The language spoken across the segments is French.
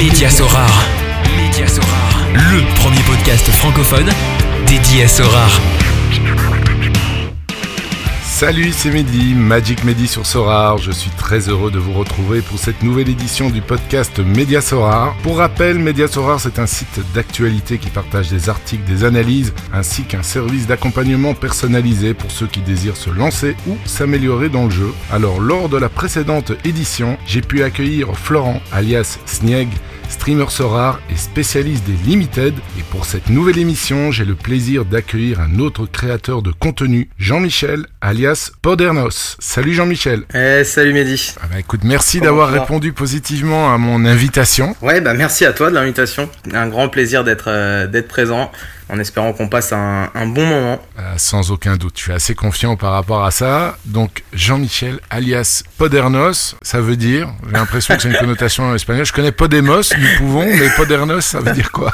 Média Sorare. Le premier podcast francophone dédié à Sorare. Salut, c'est Mehdi, Magic Mehdi sur Sorar. Je suis très heureux de vous retrouver pour cette nouvelle édition du podcast Média Sorar. Pour rappel, Média Sorar, c'est un site d'actualité qui partage des articles, des analyses, ainsi qu'un service d'accompagnement personnalisé pour ceux qui désirent se lancer ou s'améliorer dans le jeu. Alors, lors de la précédente édition, j'ai pu accueillir Florent, alias Snieg, streamer Sorar et spécialiste des Limited. Et pour cette nouvelle émission, j'ai le plaisir d'accueillir un autre créateur de contenu, Jean-Michel, alias Podernos. Salut Jean-Michel. Eh, salut Mehdi. Ah bah écoute, merci d'avoir répondu positivement à mon invitation. Ouais, bah merci à toi de l'invitation. Un grand plaisir d'être euh, d'être présent, en espérant qu'on passe un, un bon moment. Euh, sans aucun doute, je suis assez confiant par rapport à ça. Donc Jean-Michel, alias Podernos, ça veut dire, j'ai l'impression que c'est une connotation espagnole. Je connais Podemos, nous pouvons, mais Podernos, ça veut dire quoi?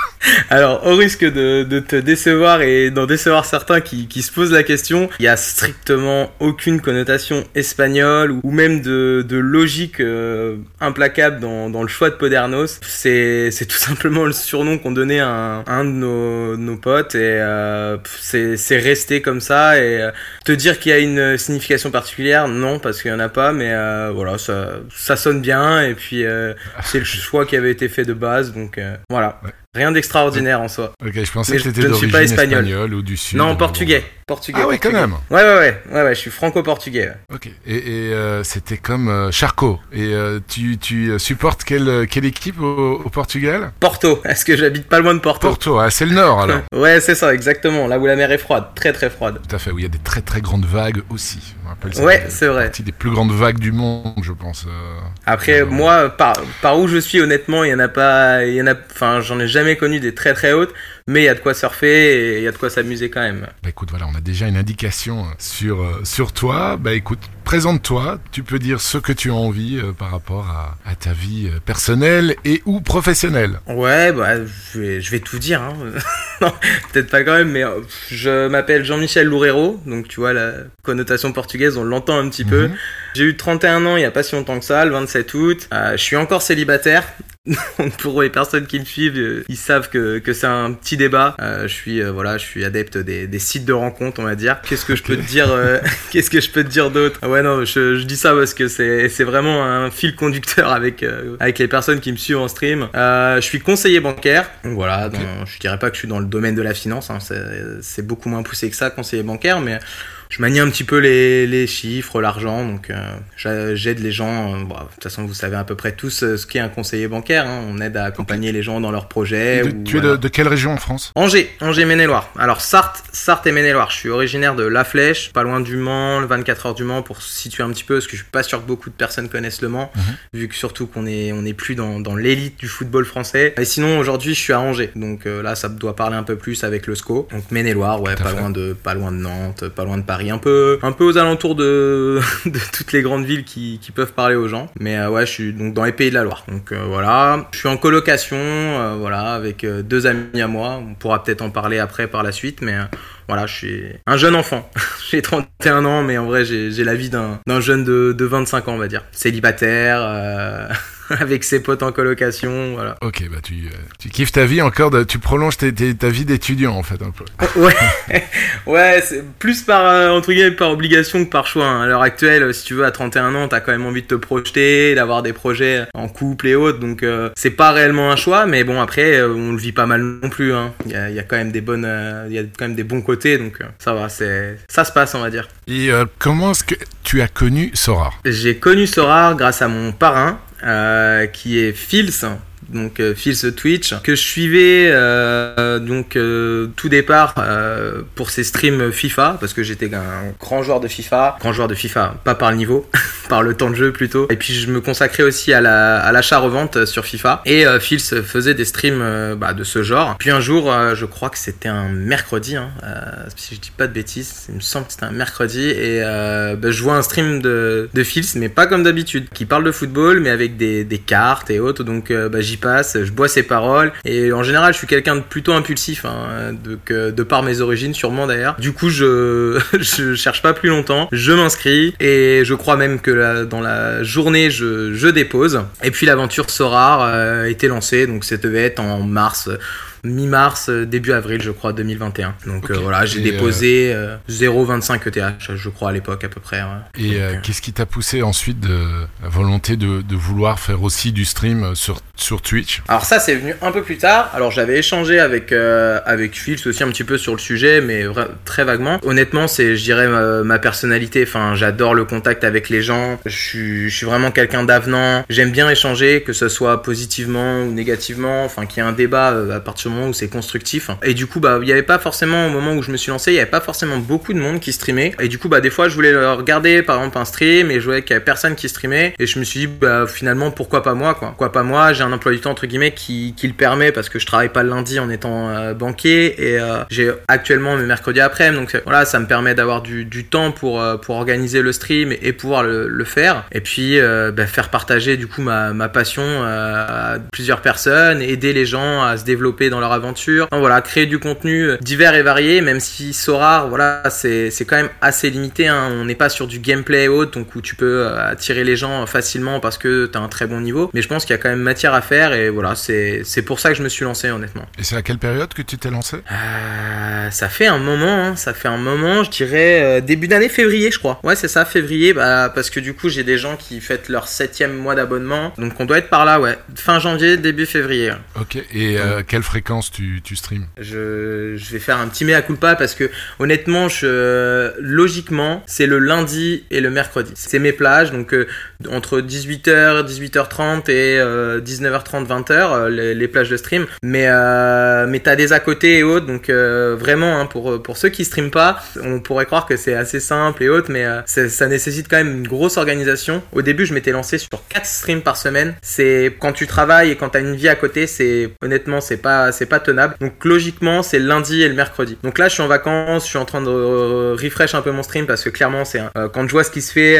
Alors, au risque de, de te décevoir et d'en décevoir certains qui, qui se posent la question, il y a strictement aucune connotation espagnole ou même de, de logique euh, implacable dans, dans le choix de Podernos. C'est tout simplement le surnom qu'on donnait à un, un de nos, nos et euh, c'est c'est resté comme ça et euh, te dire qu'il y a une signification particulière, non, parce qu'il y en a pas, mais euh, voilà, ça, ça sonne bien et puis euh, c'est le choix qui avait été fait de base, donc euh, voilà. Ouais. Rien d'extraordinaire en soi. Ok, je pensais Mais que je- c'était je ne suis pas espagnol. ou du sud. non, portugais. Portugais. Ah oui, quand même. Ouais, ouais, ouais, ouais, ouais, je suis franco-portugais. ouais. Ok. Et, et, euh, c'était comme euh, Charcot. Et euh, tu, tu euh, supportes quelle, quelle équipe au, au Portugal? Porto, est-ce que j'habite pas loin de Porto? Porto, ah, c'est le nord alors. Ouais, c'est ça, exactement. Là où la mer est froide, très très froide. Tout à fait, où il y a des très très grandes vagues aussi. Je me rappelle, ça Ouais, c'est vrai. partie des plus grandes vagues du monde, je pense. Après, moi, par, par où je suis, honnêtement, il y en a pas, il y en a, enfin, j'en ai jamais connu des très très hautes, mais il y a de quoi surfer et il y a de quoi s'amuser quand même. Bah écoute, voilà, on a déjà une indication sur, euh, sur toi. Bah écoute, présente-toi. Tu peux dire ce que tu as envie euh, par rapport à, à ta vie euh, personnelle et ou professionnelle. Ouais, bah, je vais, je vais tout dire, hein. non, peut-être pas quand même, mais euh, je m'appelle Jean-Michel Loureiro, donc tu vois, la connotation portugaise, on l'entend un petit peu. Mhm. J'ai eu 31 ans il y a pas si longtemps que ça, le 27 août. Je suis encore célibataire. Donc pour les personnes qui me suivent, ils savent que, que c'est un petit débat. Euh, je suis euh, voilà, je suis adepte des, des sites de rencontres, on va dire. Qu'est-ce que je peux te dire euh, Qu'est-ce que je peux te dire d'autre? Ah Ouais non, je, je dis ça parce que c'est c'est vraiment un fil conducteur avec euh, avec les personnes qui me suivent en stream. Euh, je suis conseiller bancaire. Donc voilà, dans- je dirais pas que je suis dans le domaine de la finance. Hein, c'est c'est beaucoup moins poussé que ça, conseiller bancaire, mais je manie un petit peu les, les chiffres, l'argent, donc euh, j'a- j'aide les gens. euh, bon, de toute façon, vous savez à peu près tous euh, ce qu'est un conseiller bancaire. hein, on aide à accompagner les gens dans leurs projets. De- ou, tu es de, de quelle région en France? Angers, Angers Maine-et-Loire. Alors Sarthe, Sarthe et Maine-et-Loire. Je suis originaire de La Flèche, pas loin du Mans, le 24 heures du Mans pour situer un petit peu, parce que je suis pas sûr que beaucoup de personnes connaissent le Mans, Mhm. vu que surtout qu'on est on est plus dans, dans l'élite du football français. Et sinon aujourd'hui je suis à Angers, donc là ça doit parler un peu plus avec le SCO. Donc Maine-et-Loire, ouais, pas fait. loin de pas loin de Nantes, pas loin de Paris, un peu aux alentours de toutes les grandes villes qui, peuvent parler aux gens. Mais euh, ouais, je suis donc dans les pays de la Loire. Donc euh, voilà, je suis en colocation, euh, voilà, avec deux amis à moi. On pourra peut-être en parler après par la suite, mais voilà, je suis un jeune enfant. j'ai 31 ans, mais en vrai, j'ai la vie d'un jeune de, de 25 ans, on va dire. Célibataire, avec ses potes en colocation, voilà. Ok, bah tu, euh, tu kiffes ta vie encore, de- tu prolonges ta vie d'étudiant en fait un peu. Ouais, ouais, c'est plus par euh, entre guillemets par obligation que par choix. hein. À l'heure actuelle, si tu veux, à 31 ans, t'as quand même envie de te projeter, d'avoir des projets en couple et autres, donc euh, c'est pas réellement un choix. Mais bon, après, on le vit pas mal non plus. hein. Il y, a, il y a quand même des bonnes, il y a quand même des bons côtés, donc ça va, c'est ça se passe, on va dire. Et euh, comment est-ce que tu as connu Sora? J'ai connu Sorar grâce à mon parrain, qui est Fils, donc euh, Fils Twitch, que je suivais euh, donc euh, tout départ euh, pour ses streams FIFA, parce que j'étais un grand joueur de FIFA, grand joueur de FIFA, pas par le niveau, par le temps de jeu plutôt. Et puis je me consacrais aussi à la à l'achat-revente sur FIFA. Et euh, Fils faisait des streams euh, bah, de ce genre. Puis un jour, je crois que c'était un mercredi, hein, si je dis pas de bêtises, il me semble que c'était un mercredi, et bah, je vois un stream de, de Fils, mais pas comme d'habitude, qui parle de football, mais avec des, des cartes et autres. Donc bah, j'y j'y passe, je bois ses paroles. Et en général, je suis quelqu'un de plutôt impulsif, hein, de, de par mes origines, sûrement d'ailleurs. Du coup, je, je cherche pas plus longtemps, je m'inscris et je crois même que dans la journée, je, je dépose. Et puis l'aventure Sorar euh, était lancée, donc ça devait être en mars mi-mars, euh, début avril, je crois, 2021. Donc euh, voilà, j'ai déposé 0,25 ETH, je crois, à l'époque à peu près. Et qu'est-ce qui t'a poussé ensuite de la volonté de, de, vouloir faire aussi du stream sur, sur Twitch Alors ça, c'est venu un peu plus tard. Alors j'avais échangé avec, avec Phil aussi un petit peu sur le sujet, mais très vaguement. Honnêtement, c'est, je dirais, ma, ma, personnalité. Enfin, j'adore le contact avec les gens. Je suis, je suis vraiment quelqu'un d'avenant. J'aime bien échanger, que ce soit positivement ou négativement. Enfin, qu'il y ait un débat à partir du moment où c'est constructif. Et du coup, bah, il n'y avait pas forcément, au moment où je me suis lancé, il n'y avait pas forcément beaucoup de monde qui streamait. Et du coup, bah, des fois, je voulais regarder, par exemple, un stream et je voyais qu'il y avait personne qui streamait. Et je me suis dit, bah, finalement, pourquoi pas moi, quoi. Pourquoi pas moi? J'ai un emploi du temps, entre guillemets, qui, qui le permet parce que je travaille pas le lundi en étant euh, banquier et euh, j'ai actuellement mes mercredis après. Donc voilà, ça me permet d'avoir du, temps pour, euh, pour organiser le stream et, pouvoir le, faire. Et puis, bah, faire partager, du coup, ma, ma passion à plusieurs personnes, aider les gens à se développer dans leur aventure. voilà, créer du contenu divers et varié, même si Sora, voilà, c'est quand même assez limité. Hein. On n'est pas sur du gameplay haut, donc où tu peux attirer les gens facilement parce que tu as un très bon niveau. Mais je pense qu'il y a quand même matière à faire et voilà, c'est pour ça que je me suis lancé honnêtement. Et c'est à quelle période que tu t'es lancé? Euh, Ça fait un moment, hein. ça fait un moment, je dirais euh, début d'année février, je crois. Ouais, c'est ça, février, bah, parce que du coup j'ai des gens qui fêtent leur septième mois d'abonnement, donc on doit être par là, ouais, fin janvier, début février. Ok, et quelle fréquence tu, tu streams je, je, vais faire un petit mea culpa parce que honnêtement, je, logiquement, c'est le lundi et le mercredi. C'est mes plages, donc euh, entre 18h, 18h30 et 19h30, 20h, euh, les, plages de stream. Mais, euh, mais t'as des à côté et autres, donc euh, vraiment, hein, pour, pour ceux qui streament pas, on pourrait croire que c'est assez simple et autres, mais ça nécessite quand même une grosse organisation. Au début, je m'étais lancé sur 4 streams par semaine. C'est quand tu travailles et quand t'as une vie à côté, c'est honnêtement, c'est pas, pas tenable. Donc logiquement, c'est le lundi et le mercredi. Donc là, je suis en vacances, je suis en train de refresh un peu mon stream parce que clairement, c'est quand je vois ce qui se fait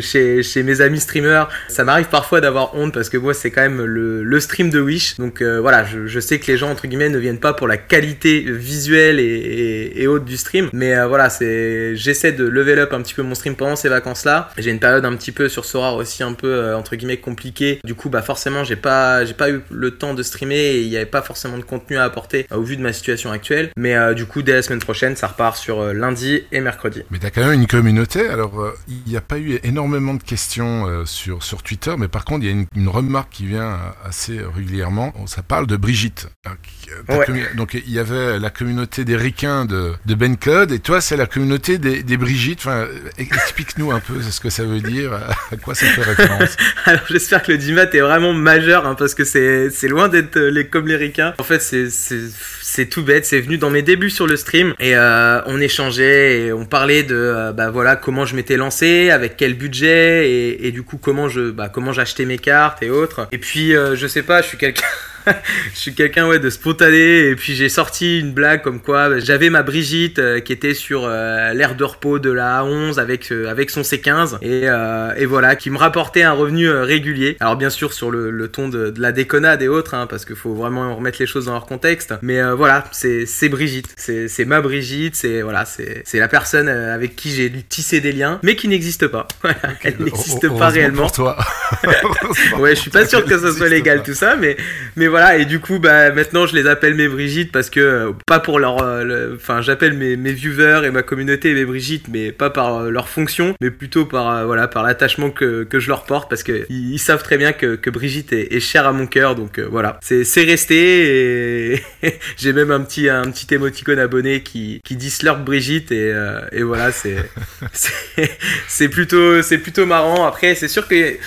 chez, chez mes amis streamers, ça m'arrive parfois d'avoir honte parce que moi c'est quand même le, stream de Wish. Donc euh, voilà, je, sais que les gens entre guillemets ne viennent pas pour la qualité visuelle et, et, haute du stream, mais euh, voilà, c'est j'essaie de level up un petit peu mon stream pendant ces vacances là. J'ai une période un petit peu sur Sora aussi un peu euh, entre guillemets compliquée. Du coup, bah forcément, j'ai pas j'ai pas eu le temps de streamer et il n'y avait pas forcément de contenu à apporter au vu de ma situation actuelle. Mais du coup, dès la semaine prochaine, ça repart sur lundi et mercredi. Mais t'as quand même une communauté. Alors, il n'y a pas eu énormément de questions euh, sur, sur Twitter, mais par contre, il y a une, remarque qui vient assez régulièrement. Ça parle de Brigitte. Donc, il y avait la communauté des ricains de, de Ben Code, et toi, c'est la communauté des, des Brigitte. Enfin, explique-nous un peu ce que ça veut dire, à quoi ça fait référence. Alors, j'espère que le Dimat est vraiment majeur, hein, parce que c'est loin d'être euh, les, comme les ricains. En fait, c'est c'est tout bête, c'est venu dans mes débuts sur le stream et euh, on échangeait et on parlait de euh, bah voilà comment je m'étais lancé, avec quel budget et, du coup comment je bah comment j'achetais mes cartes et autres. Et puis euh, je sais pas, je suis quelqu'un je suis quelqu'un ouais de spontané et puis j'ai sorti une blague comme quoi bah, j'avais ma Brigitte euh, qui était sur euh, l'air de repos de la A11 avec euh, avec son C15 et, et, voilà qui me rapportait un revenu régulier. Alors bien sûr sur le, le ton de, de, la déconnade et autres hein, parce qu'il faut vraiment remettre les choses dans leur contexte. Mais voilà c'est Brigitte, c'est ma Brigitte, c'est voilà c'est la personne avec qui j'ai tissé des liens mais qui n'existe pas. Voilà, elle n'existe pas réellement. Pour toi. ouais je suis pas sûr que ça soit légal tout ça mais mais voilà, et du coup, bah, maintenant, je les appelle mes Brigitte parce que, euh, pas pour leur, euh, enfin, j'appelle mes, mes viewers et ma communauté mes Brigitte, mais pas par euh, leur fonction, mais plutôt par, voilà, par l'attachement que, que je leur porte parce que ils, savent très bien que, que Brigitte est, chère à mon cœur, donc voilà, c'est, resté et j'ai même un petit, un petit émoticône abonné qui, qui dit Slurp Brigitte et, et voilà, c'est, plutôt, c'est plutôt marrant. Après, c'est sûr que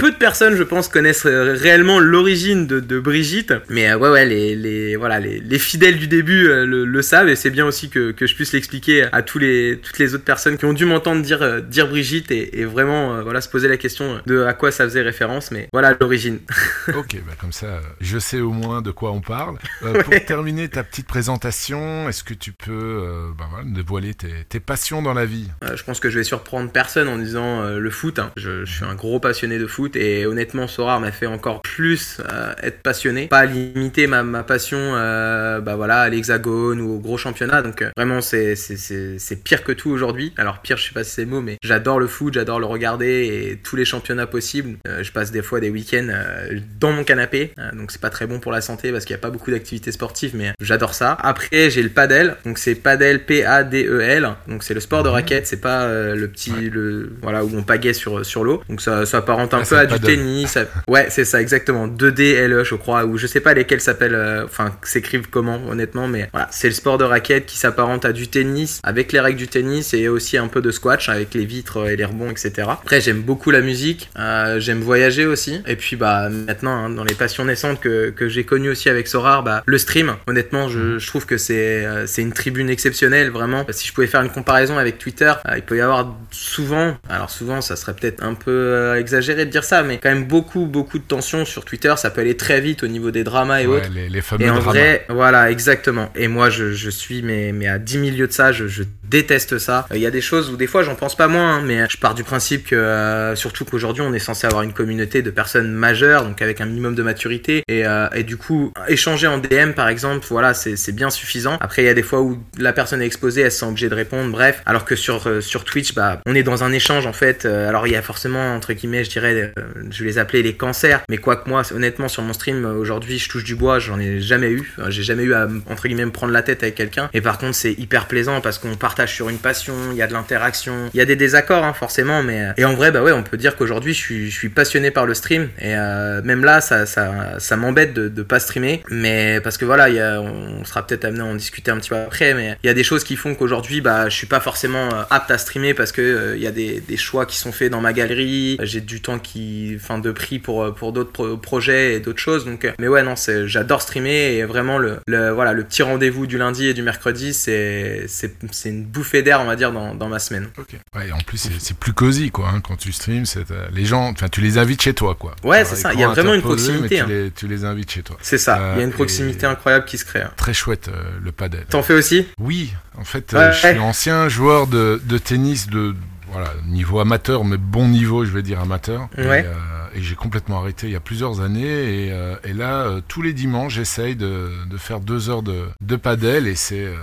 peu de personnes, je pense, connaissent euh, réellement l'origine de, de, Brigitte. Mais euh, ouais, ouais, les, les voilà, les, les, fidèles du début euh, le, le, savent et c'est bien aussi que, que je puisse l'expliquer à tous les, toutes les autres personnes qui ont dû m'entendre dire, dire Brigitte et, et vraiment voilà, se poser la question de à quoi ça faisait référence. Mais voilà l'origine. ok, bah comme ça, je sais au moins de quoi on parle. pour terminer ta petite présentation, est-ce que tu peux bah, voilà, dévoiler tes, tes, passions dans la vie? Je pense que je vais surprendre personne en disant le foot. Hein. Je, je, suis un gros passionné de foot. Foot et honnêtement, Sorare m'a fait encore plus euh, être passionné, pas limiter ma, ma passion, euh, bah voilà, à l'Hexagone ou au gros championnat. Donc euh, vraiment, c'est c'est pire que tout aujourd'hui. Alors pire, je sais pas si c'est le mot, mais j'adore le foot, j'adore le regarder et tous les championnats possibles. Euh, je passe des fois des week-ends euh, dans mon canapé, euh, donc c'est pas très bon pour la santé parce qu'il n'y a pas beaucoup d'activités sportives, mais j'adore ça. Après, j'ai le padel, donc c'est padel P-A-D-E-L, donc c'est le sport de Mhm. raquette, c'est pas euh, le petit, Ouais. le voilà où on pagaie sur sur l'eau. Donc ça, ça apparente un Ah, peu le du tennis. Ouais, c'est ça exactement. 2D LE, je crois, ou je sais pas lesquels s'appellent, euh, enfin s'écrivent comment honnêtement, mais voilà, c'est le sport de raquette qui s'apparente à du tennis avec les règles du tennis et aussi un peu de squash avec les vitres et les rebonds, etc. Après, j'aime beaucoup la musique, euh, j'aime voyager aussi, et puis bah maintenant hein, dans les passions naissantes que, que j'ai connues aussi avec Sorar, bah le stream. Honnêtement, je, je trouve que c'est euh, c'est une tribune exceptionnelle vraiment. Si je pouvais faire une comparaison avec Twitter, euh, il peut y avoir souvent, alors souvent ça serait peut-être un peu euh, exagéré de dire ça, mais quand même beaucoup beaucoup de tensions sur Twitter. Ça peut aller très vite au niveau des dramas et Ouais, autres. les, les fameux Et en dramas. vrai, voilà, exactement. Et moi, je, je suis mais, mais à 10 000 lieues de ça, je, je déteste ça. Euh, Il y a des choses où des fois, j'en pense pas moins, hein, mais je pars du principe que, euh, surtout qu'aujourd'hui, on est censé avoir une communauté de personnes majeures, donc avec un minimum de maturité, et, euh, du coup, échanger en DM, par exemple, voilà, c'est bien suffisant. Après, il y a des fois où la personne est exposée, elle se sent obligée de répondre, bref. Alors que sur, euh, sur Twitch, bah, on est dans un échange, en fait. Euh, alors, il y a forcément, entre guillemets, je dirais, euh, je vais les appeler les cancers, mais quoi que moi, honnêtement, sur mon stream, euh, aujourd'hui, je touche du bois, j'en ai jamais eu. J'ai jamais eu à, entre guillemets, me prendre la tête avec quelqu'un. Et par contre, c'est hyper plaisant parce qu'on partage sur une passion, il y a de l'interaction, il y a des désaccords, hein, forcément, mais. Et en vrai, bah ouais, on peut dire qu'aujourd'hui, je suis, je passionné par le stream. Et euh, même là, ça, ça, ça m'embête de, de pas streamer. Mais parce que voilà, il y a, on sera peut-être amené à en discuter un petit peu après, mais il y a des choses qui font qu'aujourd'hui, bah, je suis pas forcément euh, apte à streamer parce que euh, il y a des, des choix qui sont faits dans ma galerie. J'ai du temps qui, enfin, de prix pour, euh, pour d'autres pro- projets et d'autres choses. Donc, euh, mais ouais, non, j'adore streamer et vraiment le, le, voilà, le petit rendez-vous du lundi et du mercredi, c'est, c'est une bouffée d'air, on va dire, dans, dans ma semaine. Ok. Ouais, et en plus, c'est- plus cosy, quoi. hein, quand tu streams, c'est, euh, les gens, enfin, tu les invites chez toi, quoi. Ouais, c'est ça, il y a vraiment une proximité, hein. tu, les, tu les invites chez toi. C'est ça, il y a Euh, une proximité et- incroyable qui se crée. hein. Très chouette, euh, le padel. T'en fais aussi? Oui, en fait, Ouais, euh, je suis ouais. ancien joueur de, de tennis de voilà niveau amateur, mais bon niveau, je vais dire amateur. Ouais. Et, euh, et j'ai complètement arrêté il y a plusieurs années. Et, euh, là, euh, tous les dimanches, j'essaye de, faire deux heures de, de padel. Et c'est euh,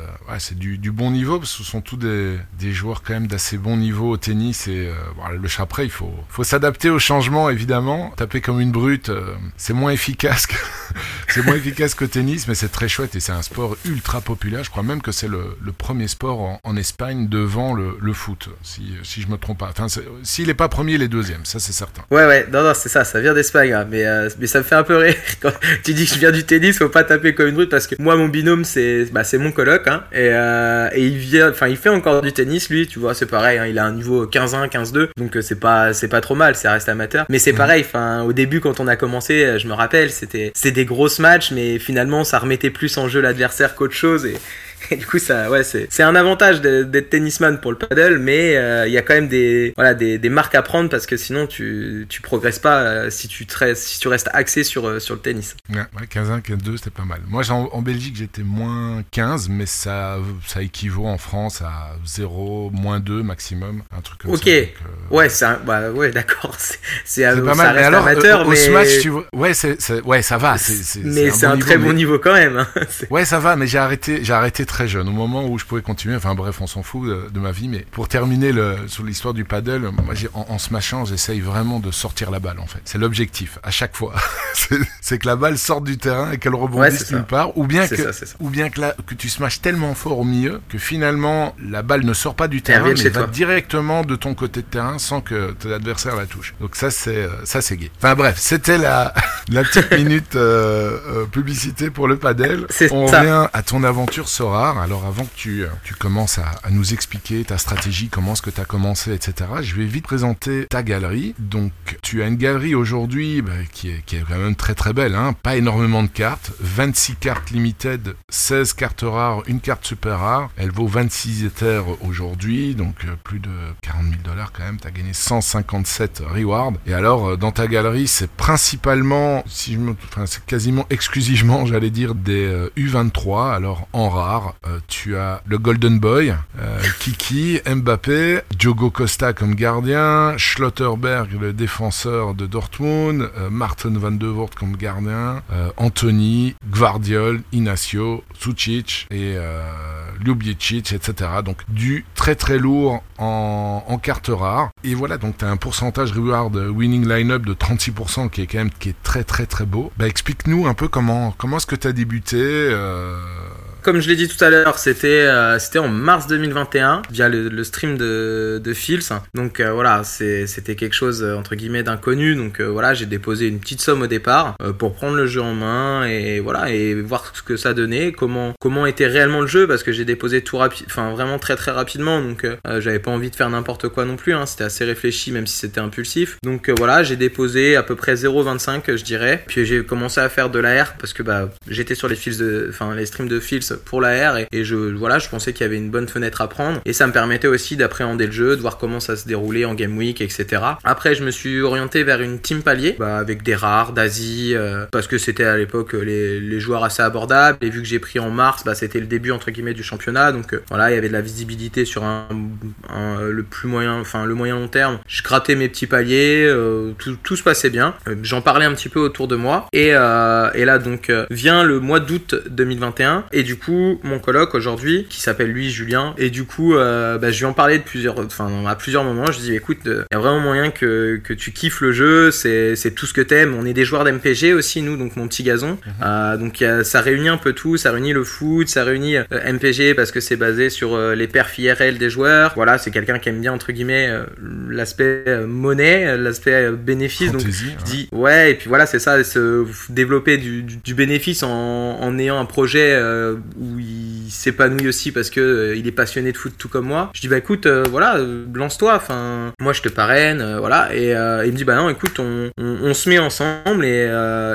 du, bon niveau, parce que ce sont tous des, des joueurs quand même d'assez bon niveau au tennis. Et euh, le chapelet, il faut, faut s'adapter au changement, évidemment. Taper comme une brute, c'est moins efficace c'est moins efficace qu'au tennis, mais c'est très chouette et c'est un sport ultra populaire. Je crois même que c'est le, premier sport en, Espagne devant le, foot, si, si je me trompe pas. Enfin, s'il n'est pas premier, il est deuxième, ça c'est certain. Ouais, ouais, c'est ça, ça vient d'Espagne, hein, mais, euh, mais ça me fait un peu rire quand tu dis que je viens du tennis, faut pas taper comme une brute parce que moi, mon binôme, c'est bah, c'est mon coloc, hein, et, euh, et il vient, enfin, il fait encore du tennis, lui, tu vois, c'est pareil, hein, il a un niveau 15-1, 15-2, donc euh, c'est pas, c'est pas trop mal, ça reste amateur, mais c'est Mhm. pareil, enfin, au début, quand on a commencé, je me rappelle, c'était c'est des grosses matchs, mais finalement, ça remettait plus en jeu l'adversaire qu'autre chose, et, et du coup, ça, ouais, c'est c'est un avantage d'être tennisman pour le paddle, mais euh, il y a quand même des, voilà, des, des marques à prendre parce que sinon tu, tu progresses pas euh, si tu, te restes, si tu restes axé sur, euh, sur le tennis. Ouais, ouais, 15-1, 15-2, c'était pas mal. Moi, en, en Belgique, j'étais moins 15, mais ça, ça équivaut en France à 0, moins 2 maximum, un truc comme Ok. ça. Donc, euh, Ouais, c'est un- bah, ouais, d'accord, c'est euh, pas ça mal, mais reste alors, amateur, euh, au mais, Smash, tu vois, ouais, ouais, ça va, mais c'est un, très niveau, bon mais- niveau quand même. hein. Ouais, ça va, mais j'ai arrêté, j'ai arrêté très jeune, au moment où je pouvais continuer. Enfin bref, on s'en fout de, de ma vie, mais pour terminer le, sur l'histoire du paddle, moi, en, en smashant, j'essaye vraiment de sortir la balle, en fait. C'est l'objectif, à chaque fois. c'est, que la balle sorte du terrain et qu'elle rebondisse nulle part, ou bien que, ça, ou bien que, la, que tu smashes tellement fort au milieu que finalement la balle ne sort pas du terrain, mais va toi. directement de ton côté de terrain sans que ton adversaire la touche. Donc ça c'est euh, ça c'est gay. Enfin bref, c'était la la petite minute euh, euh, publicité pour le padel. On ça. revient à ton aventure Alors avant que tu euh, commences à, nous expliquer ta stratégie, comment est-ce que tu as commencé, etc. Je vais vite présenter ta galerie. Donc tu as une galerie aujourd'hui bah, qui est quand même très très belle, hein. pas énormément de cartes, 26 cartes limited, 16 cartes rares, une carte super rare. Elle vaut 26 Ethers aujourd'hui, donc euh, plus de 40 000 dollars quand même. Tu as gagné 157 rewards. Et alors, euh, dans ta galerie, c'est principalement, enfin, c'est quasiment exclusivement, j'allais dire, des U23. Alors, en rare, tu as le Golden Boy, Kiki, Mbappé, Diogo Costa comme gardien, Schlotterberg, le défenseur de Dortmund, Martin van de Voort comme gardien, Anthony, Gvardiol, Inacio, Sucic et euh, Ljubicic, etc. Donc du très très lourd en, en carte rare. Et voilà, donc tu as un pourcentage reward winning line-up de 36% qui est quand même qui est très très très beau. Bah explique-nous un peu comment, comment est-ce que tu as débuté euh, comme je l'ai dit tout à l'heure, c'était euh, c'était en mars 2021 via le, stream de, de Fils. Donc euh, voilà, c'était quelque chose euh, entre guillemets d'inconnu. Donc voilà, j'ai déposé une petite somme au départ pour prendre le jeu en main et voilà et voir ce que ça donnait, comment comment était réellement le jeu parce que j'ai déposé tout rapide, enfin vraiment très très rapidement. Donc j'avais pas envie de faire n'importe quoi non plus. Hein, c'était assez réfléchi même si c'était impulsif. Donc voilà, j'ai déposé à peu près 0,25 je dirais. Puis j'ai commencé à faire de l'AR parce que bah j'étais sur les fils de, enfin les streams de Fils pour la R et, je voilà je pensais qu'il y avait une bonne fenêtre à prendre. Et ça me permettait aussi d'appréhender le jeu de voir comment ça se déroulait en game week etc après je me suis orienté vers une team palier bah, avec des rares d'Asie euh, parce que c'était à l'époque euh, les, joueurs assez abordables. Et vu que j'ai pris en mars bah, c'était le début entre guillemets du championnat. Donc euh, voilà il y avait de la visibilité sur le plus moyen enfin le moyen long terme. Je grattais mes petits paliers tout, se passait bien. J'en parlais un petit peu autour de moi. Et, et là donc vient le mois d'août 2021 et du coup mon coloc aujourd'hui, qui s'appelle lui Julien, et du coup, euh, bah, je lui en parlais de plusieurs, enfin, à plusieurs moments. Je dis, écoute, il y a vraiment moyen que, que tu kiffes le jeu, c'est, tout ce que t'aimes. On est des joueurs d'MPG aussi, nous, donc mon petit gazon. Mhm. Euh, donc ça réunit un peu tout, ça réunit le foot, ça réunit euh, MPG parce que c'est basé sur les perfs IRL des joueurs. Voilà, c'est quelqu'un qui aime bien, entre guillemets, l'aspect monnaie, l'aspect bénéfice. donc, je dis, ouais, et puis voilà, c'est ça, se développer du, du, bénéfice en, en ayant un projet où il s'épanouit aussi parce que euh, il est passionné de foot tout comme moi. Je dis bah écoute, euh, voilà, euh, lance-toi. Enfin, moi je te parraine, voilà. Et il me dit bah non, écoute, on, on, se met ensemble et,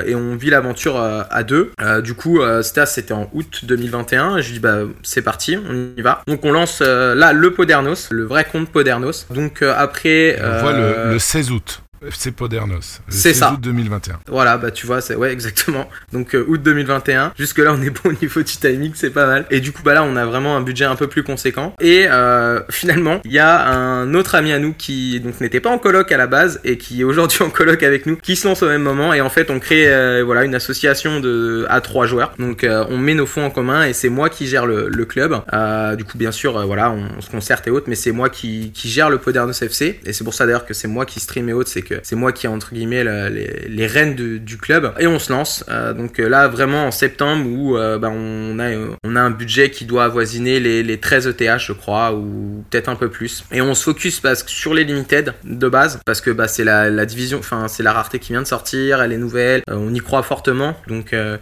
et on vit l'aventure à deux. du coup, c'était c'était en août 2021. je lui dis bah c'est parti, on y va. Donc on lance là le Podernos, le vrai compte Podernos. Donc après, on voit le 16 août. FC Podernos. C'est ça. août 2021. Voilà, bah tu vois, c'est ouais exactement. Donc euh, août 2021. Jusque là, on est bon au niveau du timing, c'est pas mal. Et du coup, bah là, on a vraiment un budget un peu plus conséquent. Et euh, finalement, il y a un autre ami à nous qui donc n'était pas en coloc à la base et qui est aujourd'hui en coloc avec nous, qui se lance au même moment. Et en fait, on crée euh, voilà une association de à trois joueurs. Donc on met nos fonds en commun et c'est moi qui gère le, le club. du coup, bien sûr, voilà, on, se concerte et autres, mais c'est moi qui, qui gère le Podernos FC. Et c'est pour ça d'ailleurs que c'est moi qui stream et autres, c'est que c'est moi qui ai entre guillemets les, rênes du club et on se lance. Euh, donc euh, là vraiment en septembre où euh, bah, on a un budget qui doit avoisiner les, les 13 ETH je crois ou peut-être un peu plus. Et on se focus parce sur les limited de base parce que bah, c'est la, division, enfin c'est la rareté qui vient de sortir, elle est nouvelle, on y croit fortement.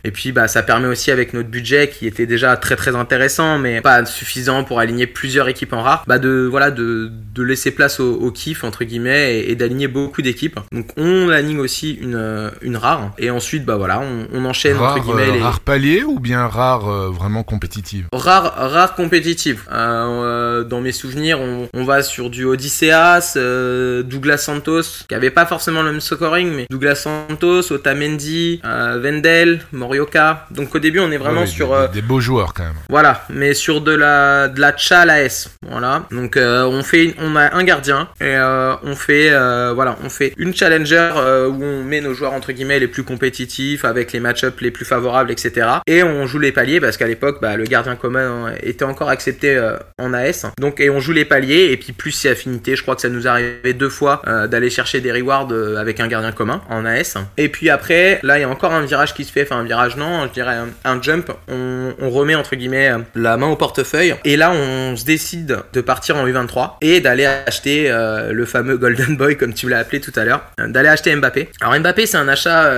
Et puis bah ça permet aussi avec notre budget qui était déjà très très intéressant mais pas suffisant pour aligner plusieurs équipes en rare, bah de voilà de, laisser place au, kiff entre guillemets et, et d'aligner beaucoup d'équipes donc on aligne aussi une, euh, une rare. Et ensuite, bah voilà, on, enchaîne rare, entre guillemets. Euh, Rare palier ou bien rare euh, vraiment compétitive? Rare, rare compétitive. dans mes souvenirs, on, va sur du Odysseas, Douglas Santos, qui avait pas forcément le même scoring, mais Douglas Santos, Otamendi, Vendel, Morioka. Donc au début, on est vraiment sur des, beaux joueurs quand même. Voilà, mais sur de la de la Tcha à S. Voilà. Donc on fait, on a un gardien et on fait, voilà, on fait une challenger euh, où on met nos joueurs entre guillemets les plus compétitifs avec les match-ups les plus favorables, etc. Et on joue les paliers parce qu'à l'époque, bah, le gardien commun hein, était encore accepté euh, en AS. Donc, et on joue les paliers et puis plus c'est affinité. Je crois que ça nous arrivait deux fois euh, d'aller chercher des rewards avec un gardien commun en AS. Et puis après, là, il y a encore un virage qui se fait, enfin un virage non, je dirais un, jump. On, on, remet entre guillemets la main au portefeuille et là, on se décide de partir en U23 et d'aller acheter le fameux Golden Boy comme tu l'as appelé tout à l'heure, d'aller acheter Mbappé. Alors Mbappé, c'est un achat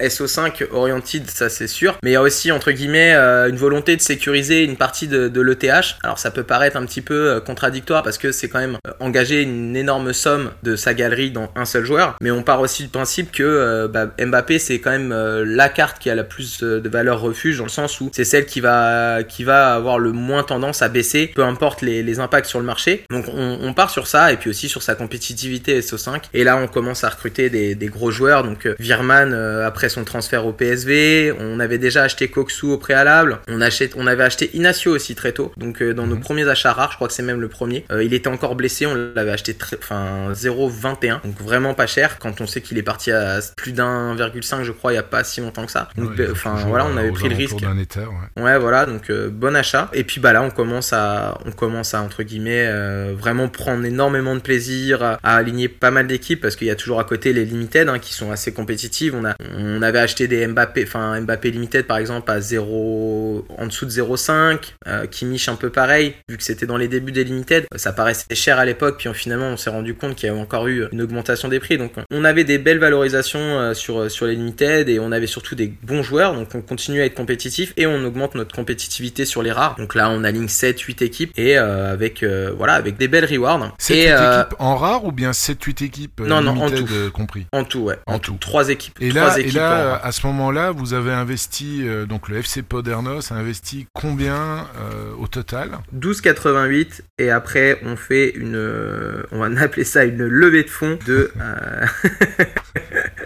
SO5 oriented, ça c'est sûr, mais il y a aussi entre guillemets une volonté de sécuriser une partie de, l'ETH. Alors ça peut paraître un petit peu contradictoire parce que c'est quand même engager une énorme somme de sa galerie dans un seul joueur, mais on part aussi du principe que bah, Mbappé c'est quand même la carte qui a la plus de valeur refuge dans le sens où c'est celle qui va qui va avoir le moins tendance à baisser, peu importe les, les impacts sur le marché. Donc on, on, part sur ça et puis aussi sur sa compétitivité SO5. Et là on commence à recruter des, des gros joueurs. Donc euh, Virman euh, après son transfert au PSV, on avait déjà acheté Koksu au préalable. On, achète, on avait acheté Inacio aussi très tôt. Donc euh, dans nos mhm. premiers achats rares, je crois que c'est même le premier. il était encore blessé, on l'avait acheté très, enfin 0,21. Donc vraiment pas cher quand on sait qu'il est parti à plus d'1,5 je crois il y a pas si longtemps que ça. Donc enfin voilà, on avait pris le risque. ouais. ouais. voilà, donc bon achat. Et puis bah là on commence à on commence à entre guillemets vraiment prendre énormément de plaisir à, aligner pas mal d'équipes parce qu'il y a toujours à côté les limited hein, qui sont assez compétitives. On a on avait acheté des Mbappé, enfin Mbappé limited par exemple à 0 en dessous de 0,5, euh, Kimmich un peu pareil vu que c'était dans les débuts des limited, ça paraissait cher à l'époque puis finalement on s'est rendu compte qu'il y avait encore eu une augmentation des prix. Donc on avait des belles valorisations euh, sur sur les limited et on avait surtout des bons joueurs donc on continue à être compétitif et on augmente notre compétitivité sur les rares. Donc là on aligne 7 8 équipes et euh, avec voilà avec des belles rewards. 7 8 euh, équipes en rare ou bien 7 8 équipes Non non en tout compris. En tout ouais. En, tout. Trois équipes. Et là et là à ce moment-là, vous avez investi donc le FC Podernos a investi combien au total 12,88 et après on fait une on va appeler ça une levée de fonds de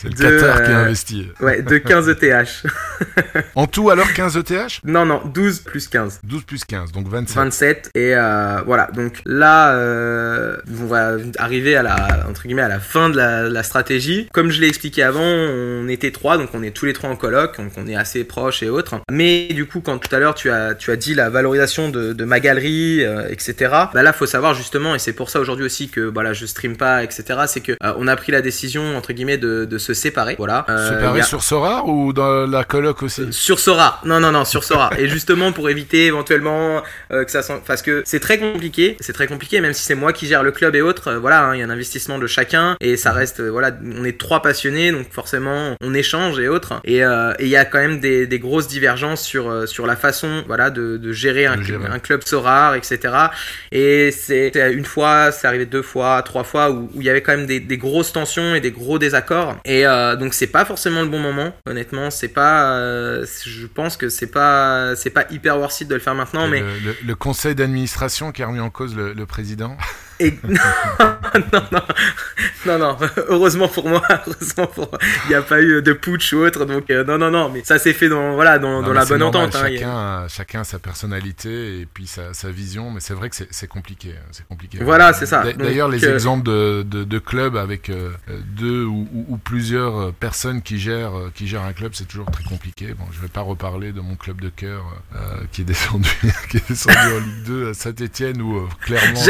C'est le Qatar qui a investi. Ouais, de 15 ETH. en tout alors 15 ETH Non, non, 12 plus 15. 12 plus 15, donc 27. 27, et euh, voilà, donc là, euh, on va arriver à la, entre guillemets, à la fin de la, stratégie. Comme je l'ai expliqué avant, on était trois, donc on est tous les trois en coloc, donc on est assez proches et autres. Mais du coup, quand tout à l'heure tu as, tu as dit la valorisation de, de ma galerie, euh, etc., bah là, faut savoir justement, et c'est pour ça aujourd'hui aussi que voilà, je stream pas, etc., c'est que euh, on a pris la décision, entre guillemets, de, de se séparer. Voilà. Euh, séparer sur Sora ou dans la coloc aussi? Sur Sora. Non, non, non, sur Sora. et justement pour éviter éventuellement euh, que ça parce que c'est très compliqué. C'est très compliqué, même si c'est moi qui gère le club et autres. Euh, voilà, hein, il y a un investissement de chacun et ça reste. voilà, on est trois passionnés, donc forcément on échange et autres. Et il y a quand même des, des grosses divergences sur sur la façon, voilà, de, de gérer, un, un, club Sora, etc. Et c'est une fois, c'est arrivé deux fois, trois fois où il y avait quand même des, des grosses tensions et des gros désaccords. Et euh, donc c'est pas forcément le bon moment, honnêtement. C'est pas, euh, je pense que c'est pas, c'est pas hyper worth it de le faire maintenant. mais le, conseil d'administration qui a remis en cause le, le président. Et... non, non, non, non, heureusement pour moi, heureusement pour il n'y a pas eu de putsch ou autre, donc euh, non, non, non, mais ça s'est fait dans, voilà, dans, dans la bonne entente. Hein, chacun, chacun a sa personnalité et puis sa, sa vision, mais c'est vrai que c'est compliqué, hein, c'est compliqué. Voilà, c'est ça. D'ailleurs, les euh, exemples de, de, de, clubs avec euh, deux ou, ou, plusieurs personnes qui gèrent, qui gèrent un club, c'est toujours très compliqué. Bon, je vais pas reparler de mon club de cœur qui est descendu, qui est descendu en Ligue 2 à Saint-Etienne où clairement.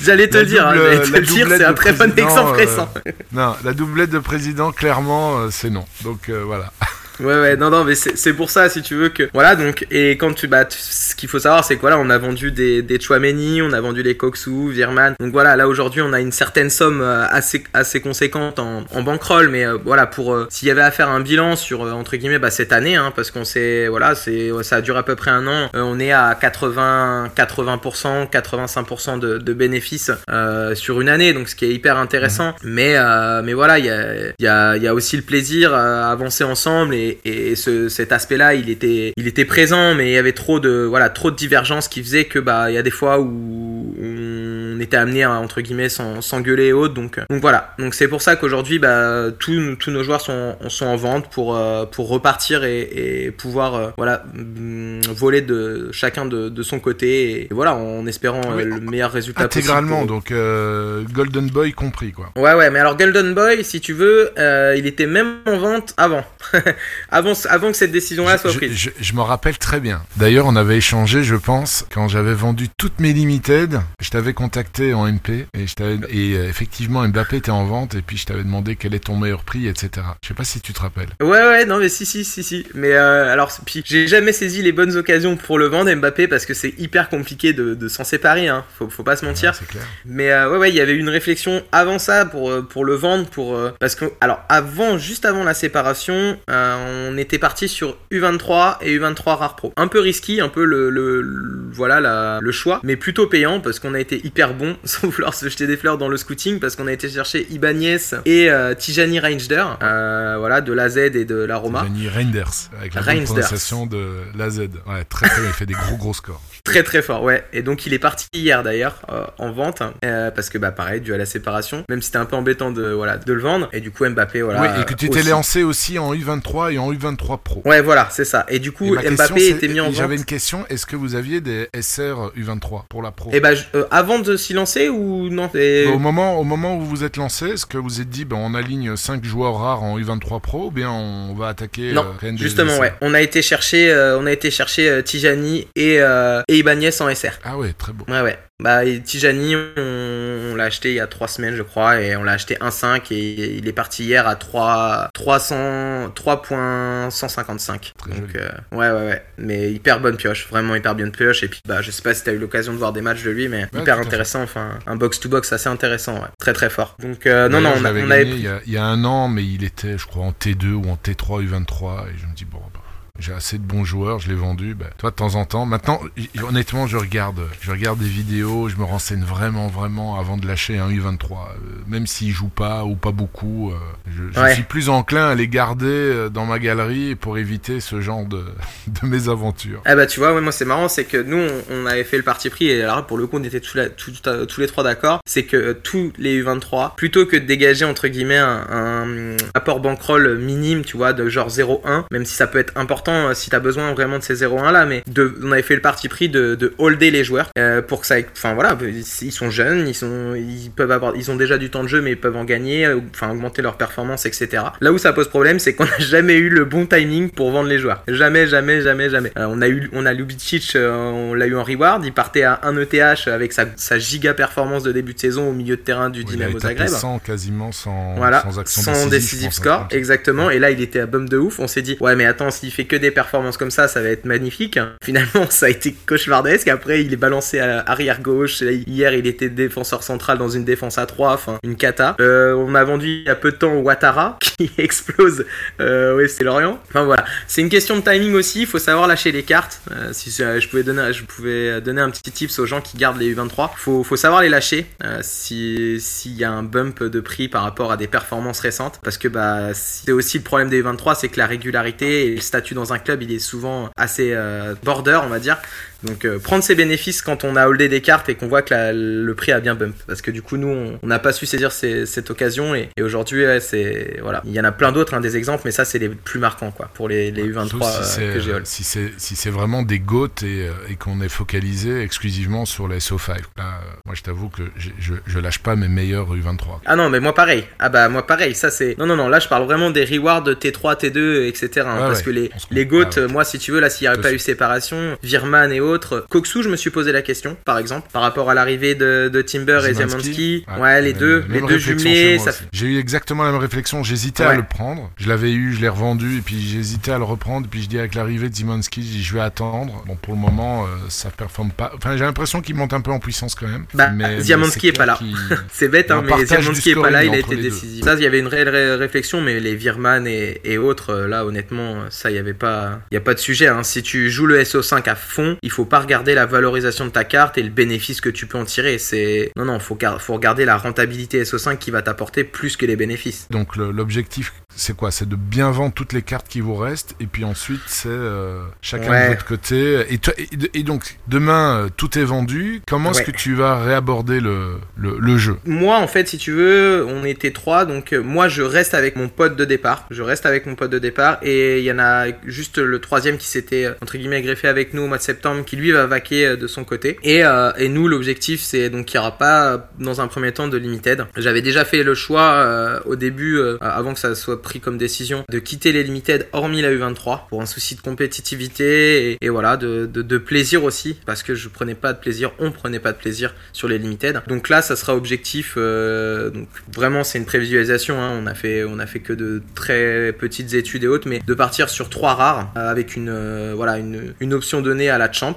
J'allais te dire, hein, te dire, c'est un très bon exemple récent. Euh, non, la doublette de président, clairement, euh, c'est non. Donc euh, voilà. Ouais, ouais, non, non, mais c'est pour ça, si tu veux, que. Voilà, donc, et quand tu. Bah, ce qu'il faut savoir, c'est que voilà, on a vendu des, des Chouameni, on a vendu les Coxou, Virman. Donc voilà, là aujourd'hui, on a une certaine somme euh, assez, assez conséquente en, en bankroll, mais euh, voilà, pour. Euh, s'il y avait à faire un bilan sur, entre guillemets, bah, cette année, hein, parce qu'on sait. Voilà, c'est ça a duré à peu près un an. on est à 80, 80%, 85% de, de bénéfices sur une année, donc ce qui est hyper intéressant. Mmh. Mais, mais voilà, il y a, y, a, y a aussi le plaisir à avancer ensemble et et, ce, cet aspect-là, il était, il était présent, mais il y avait trop de, voilà, trop de divergences qui faisaient que bah, il y a des fois où on était amené à, entre guillemets s'engueuler et autres. Donc, donc voilà. Donc c'est pour ça qu'aujourd'hui, bah, tous, tous nos joueurs sont, sont en vente pour, euh, pour repartir et, et pouvoir, euh, voilà, mm, voler de chacun de, de son côté et, voilà, en espérant euh, le meilleur résultat intégralement, donc Golden Boy compris quoi. Ouais ouais, mais alors Golden Boy, si tu veux, il était même en vente avant. avant, avant que cette décision-là soit prise. Je, je, me rappelle très bien. D'ailleurs, on avait échangé, je pense, quand j'avais vendu toutes mes limited, je t'avais contacté en MP et, je euh, effectivement Mbappé était en vente et puis je t'avais demandé quel est ton meilleur prix, etc. Je sais pas si tu te rappelles. Ouais, ouais, non, mais si, si, si, si. Mais euh, alors, puis j'ai jamais saisi les bonnes occasions pour le vendre, Mbappé, parce que c'est hyper compliqué de, de s'en séparer, hein. Faut, faut pas se mentir. Ouais, c'est clair. Mais euh, ouais, ouais, il y avait une réflexion avant ça pour, pour le vendre, pour parce que alors avant, juste avant la séparation, euh, on était parti sur U23 et U23 Rare Pro. Un peu risqué, un peu le, le, le- voilà la- le choix, mais plutôt payant parce qu'on a été hyper bon, sans vouloir se jeter des fleurs dans le scouting, parce qu'on a été chercher Ibanez et euh, Tijani Reinder, euh, voilà de la Z et de la Roma. Gianni Reinders avec la Reinders. prononciation de la Z. Ouais, très très, il fait des gros gros scores. Très très fort, ouais. Et donc il est parti hier d'ailleurs euh, en vente euh, parce que bah pareil dû à la séparation, même si c'était un peu embêtant de voilà de le vendre. Et du coup Mbappé voilà. oui, et que tu étais aussi. lancé aussi en U23 et en U23 Pro. Ouais voilà c'est ça. Et du coup Mbappé était mis en vente. J'avais une question. Est-ce que vous aviez des SR U23 pour la Pro? Et bah je- euh, avant de s'y lancer ou non c'est- Au moment, au moment où vous vous êtes lancé, est-ce que vous êtes dit, ben, on aligne 5 joueurs rares en U23 Pro ou bien on va attaquer Non, euh, justement ouais. On a été chercher euh, on a été chercher Tijani et euh, et Ibanez en SR. Ah ouais, très beau. Ouais ouais. Bah et Tijani on, on l'a acheté il y a 3 semaines je crois et on l'a acheté 1.5 et il est parti hier à 3 300 3.155. Très Donc euh, ouais ouais ouais, mais hyper bonne pioche, vraiment hyper bonne pioche et puis bah je sais pas si t'as eu l'occasion de voir des matchs de lui mais Ouais, hyper intéressant enfin un box to box assez intéressant ouais. Très très fort. Donc euh, non non on, avait il, y a, il y a un an, mais il était, je crois, en T2 ou en T3 U23 et je me dis bon. bah, j'ai assez de bons joueurs, je l'ai vendu. Bah, toi, de temps en temps. Maintenant, honnêtement, je regarde, je regarde des vidéos, je me renseigne vraiment, vraiment avant de lâcher un U23. Euh, même s'il joue pas ou pas beaucoup, euh, je, je Ouais. suis plus enclin à les garder euh, dans ma galerie pour éviter ce genre de, de mésaventures. Ah bah tu vois, ouais, moi c'est marrant, c'est que nous on, on avait fait le parti pris et alors pour le coup on était tous, la- tout- tout- tous les trois d'accord, c'est que euh, tous les U23, plutôt que de dégager entre guillemets un, un apport bankroll minime, tu vois, de genre 0,1, même si ça peut être important euh, si t'as besoin vraiment de ces 0,1 là, mais de, on avait fait le parti pris de, de holder les joueurs euh, pour que ça, enfin voilà, ils sont jeunes, ils sont, ils peuvent avoir, ils ont déjà du temps de jeu mais ils peuvent en gagner, euh, enfin augmenter leur performance, etc. Là où ça pose problème, c'est qu'on n'a jamais eu le bon timing pour vendre les joueurs. Jamais, jamais, jamais, jamais. On a eu, on a Lubicic, on l'a eu en reward, il partait à 1 ETH avec sa, sa giga performance de début de saison au milieu de terrain du Oui, Dynamo Zagreb. 100 quasiment sans, Voilà, sans action sans décisive, décisive score, exactement. Et là, il était à bum de ouf. On s'est dit, ouais, mais attends, s'il fait que des performances comme ça, ça va être magnifique. Finalement, ça a été cauchemardesque. Après, il est balancé à arrière gauche. Hier, il était défenseur central dans une défense à 3, enfin, une cata. Euh, on a vendu il y a peu de temps Ouattara, qui explose. Euh, ouais, c'est Lorient. Enfin, voilà. C'est une question de timing aussi. Il faut savoir lâcher les cartes. Euh, si je pouvais donner, je pouvais donner un petit tips aux gens qui gardent les U23. Faut, faut savoir les lâcher. Euh, si, s'il y a un bump de prix par rapport à des performances récentes. Parce que, bah, c'est aussi le problème des U23, c'est que la régularité et le statut dans un club, il est souvent assez euh, border, on va dire. Donc euh, prendre ses bénéfices quand on a holdé des cartes et qu'on voit que la- le prix a bien bump. Parce que du coup nous on n'a pas su saisir ces- cette occasion et, et aujourd'hui ouais, c'est voilà. Il y en a plein d'autres hein, des exemples mais ça c'est les plus marquants quoi pour les, les U23 Sauf si euh, c'est, que j'ai hold. si c'est si vraiment des goats et, euh, et qu'on est focalisé exclusivement sur la SO5. Là, euh, moi je t'avoue que je, je lâche pas mes meilleurs U23. Ah non mais moi pareil. Ah bah moi pareil. Ça c'est non non non là je parle vraiment des rewards de T3, T2 etc. hein, parce ouais, que les les goats Ah ouais. moi si tu veux là s'il n'y avait pas eu séparation, Virman et autres, Koksu je me suis posé la question par exemple par rapport à l'arrivée de, de Timber et Ziamanski. Ouais, les deux les deux jumelés ça. J'ai eu exactement la même réflexion. J'hésitais à le prendre. Je l'avais eu, je l'ai revendu, et puis j'hésitais à le reprendre. Puis je dis avec l'arrivée de Zimanski, je dis je vais attendre. Bon, pour le moment, euh, ça performe pas. Enfin, j'ai l'impression qu'il monte un peu en puissance quand même. Bah, mais, Ziamanski mais est pas là. C'est bête, hein, mais Ziamanski est pas là, il a été décisif. Ça, il y avait une réelle ré- réflexion, mais les Virman et, et autres, euh, là, honnêtement, ça, il y avait pas, il y a pas de sujet. Hein. Si tu joues le SO5 à fond, il faut pas regarder la valorisation de ta carte et le bénéfice que tu peux en tirer. C'est non, non, faut, faut regarder la rentabilité SO5 qui va t'apporter plus que les bénéfices. Donc l'objectif, c'est quoi? C'est de bien vendre toutes les cartes qui vous restent, et puis ensuite c'est euh, chacun Ouais. de votre côté. Et, toi- et- et donc demain, euh, tout est vendu. Comment est-ce que tu vas réaborder le, le, le jeu? Moi, en fait, si tu veux, on était trois, donc euh, moi, je reste avec mon pote de départ. Je reste avec mon pote de départ, et il y en a juste le troisième qui s'était entre guillemets greffé avec nous au mois de septembre, qui lui va vaquer de son côté. Et, et nous, l'objectif, c'est donc qu'il n'y aura pas dans un premier temps de limited. J'avais déjà fait le choix au début, avant que ça soit pris comme décision, de quitter les limited hormis la U23 pour un souci de compétitivité et, voilà, de, de, de, plaisir aussi, parce que je prenais pas de plaisir, on prenait pas de plaisir sur les limited. Donc là, ça sera objectif. donc vraiment, c'est une prévisualisation. Hein, on a fait, on a fait que de très petites études et autres, mais de partir sur trois rares avec une, voilà, une, une option donnée à la champ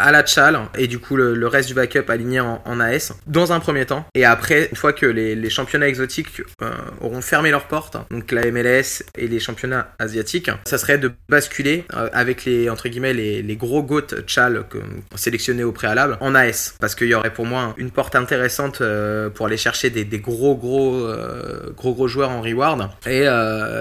à la chal et du coup le, reste du backup aligné en, AS dans un premier temps. Et après une fois que les, championnats exotiques euh, auront fermé leurs portes donc la MLS et les championnats asiatiques ça serait de basculer euh, avec les entre guillemets les, gros goats chal sélectionnés au préalable en AS parce qu'il y aurait pour moi une porte intéressante euh, pour aller chercher des, gros gros gros gros joueurs en reward. Et,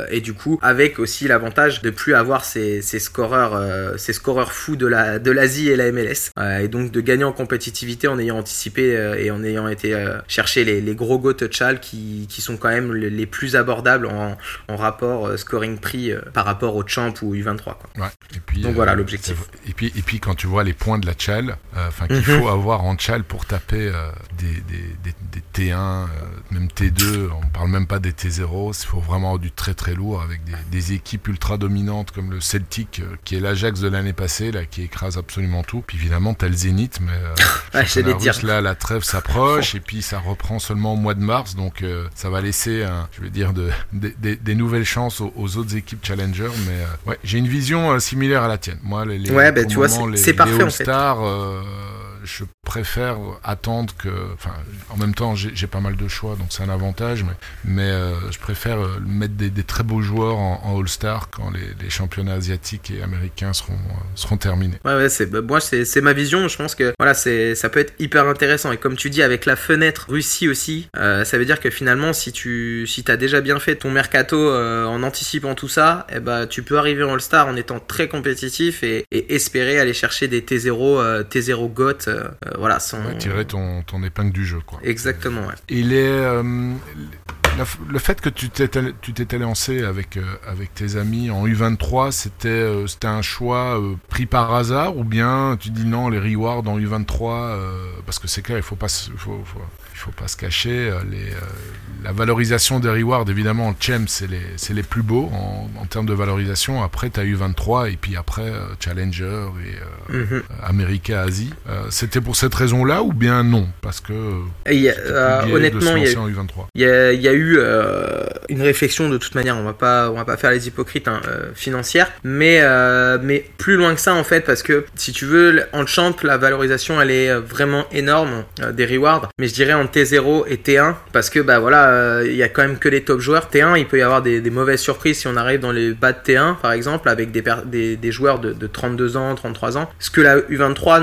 et du coup avec aussi l'avantage de plus avoir ces, ces scoreurs ces scoreurs fous de la de l'Asie et la MLS euh, et donc de gagner en compétitivité en ayant anticipé euh, et en ayant été euh, chercher les, les gros go touchal qui, qui sont quand même les, plus abordables en, en rapport scoring prix par rapport au champ ou U23 quoi. Ouais. Et puis, donc voilà l'objectif. Et puis et puis quand tu vois les points de la chal, enfin qu'il mhm. faut avoir en chal pour taper des, des, des, T1, même T2, on parle même pas des T0, il faut vraiment avoir du très très lourd avec des, des équipes ultra dominantes comme le Celtic qui est l'Ajax de l'année passée là qui écrase absolument tout. Puis évidemment, t'as le Zénith, mais euh, là, la trêve s'approche et puis ça reprend seulement au mois de mars, donc euh, ça va laisser, je veux dire, de, des nouvelles chances aux, autres équipes challenger. Mais euh, ouais, j'ai une vision similaire à la tienne. Moi, les, les ouais, bah, tu vois, c'est parfait en fait je préfère attendre que. Enfin, en même temps, j'ai pas mal de choix, donc c'est un avantage, mais, mais euh, je préfère euh, mettre des, très beaux joueurs en, All-Star quand les, championnats asiatiques et américains seront, euh, seront terminés. Ouais, ouais, c'est, bah, moi, c'est ma vision. Je pense que voilà, ça peut être hyper intéressant. Et comme tu dis, avec la fenêtre Russie aussi, ça veut dire que finalement, si tu si as déjà bien fait ton mercato en anticipant tout ça, eh ben, tu peux arriver en All-Star en étant très compétitif et, et espérer aller chercher des T0, T0 GOT euh, voilà, tirer ton, ton, épingle du jeu, quoi. Exactement, ouais. Il est euh, le fait que tu t'étais lancé avec, euh, avec tes amis en U23, c'était c'était un choix pris par hasard ou bien tu dis non, les rewards en U23, parce que c'est clair, il faut pas, faut, faut, il faut pas se cacher, les, la valorisation des rewards, évidemment, en Chem, c'est les, les plus beaux en, en, termes de valorisation. Après, tu as U23 et puis après, Challenger et mm America Asie. c'était pour cette raison-là ou bien non? Parce que euh, honnêtement, il y, a, y, a eu euh, une réflexion de toute manière. On va pas, on va pas faire les hypocrites hein, euh, financières, mais mais plus loin que ça en fait, parce que si tu veux, en champ, la valorisation elle est vraiment énorme des rewards, mais je dirais en T0 et T1 parce que bah voilà, il y a quand même que les top joueurs. T1, il peut y avoir des, mauvaises surprises si on arrive dans les bas de T1 par exemple avec des, des, des joueurs de, de 32 ans, 33 ans, ce que la U23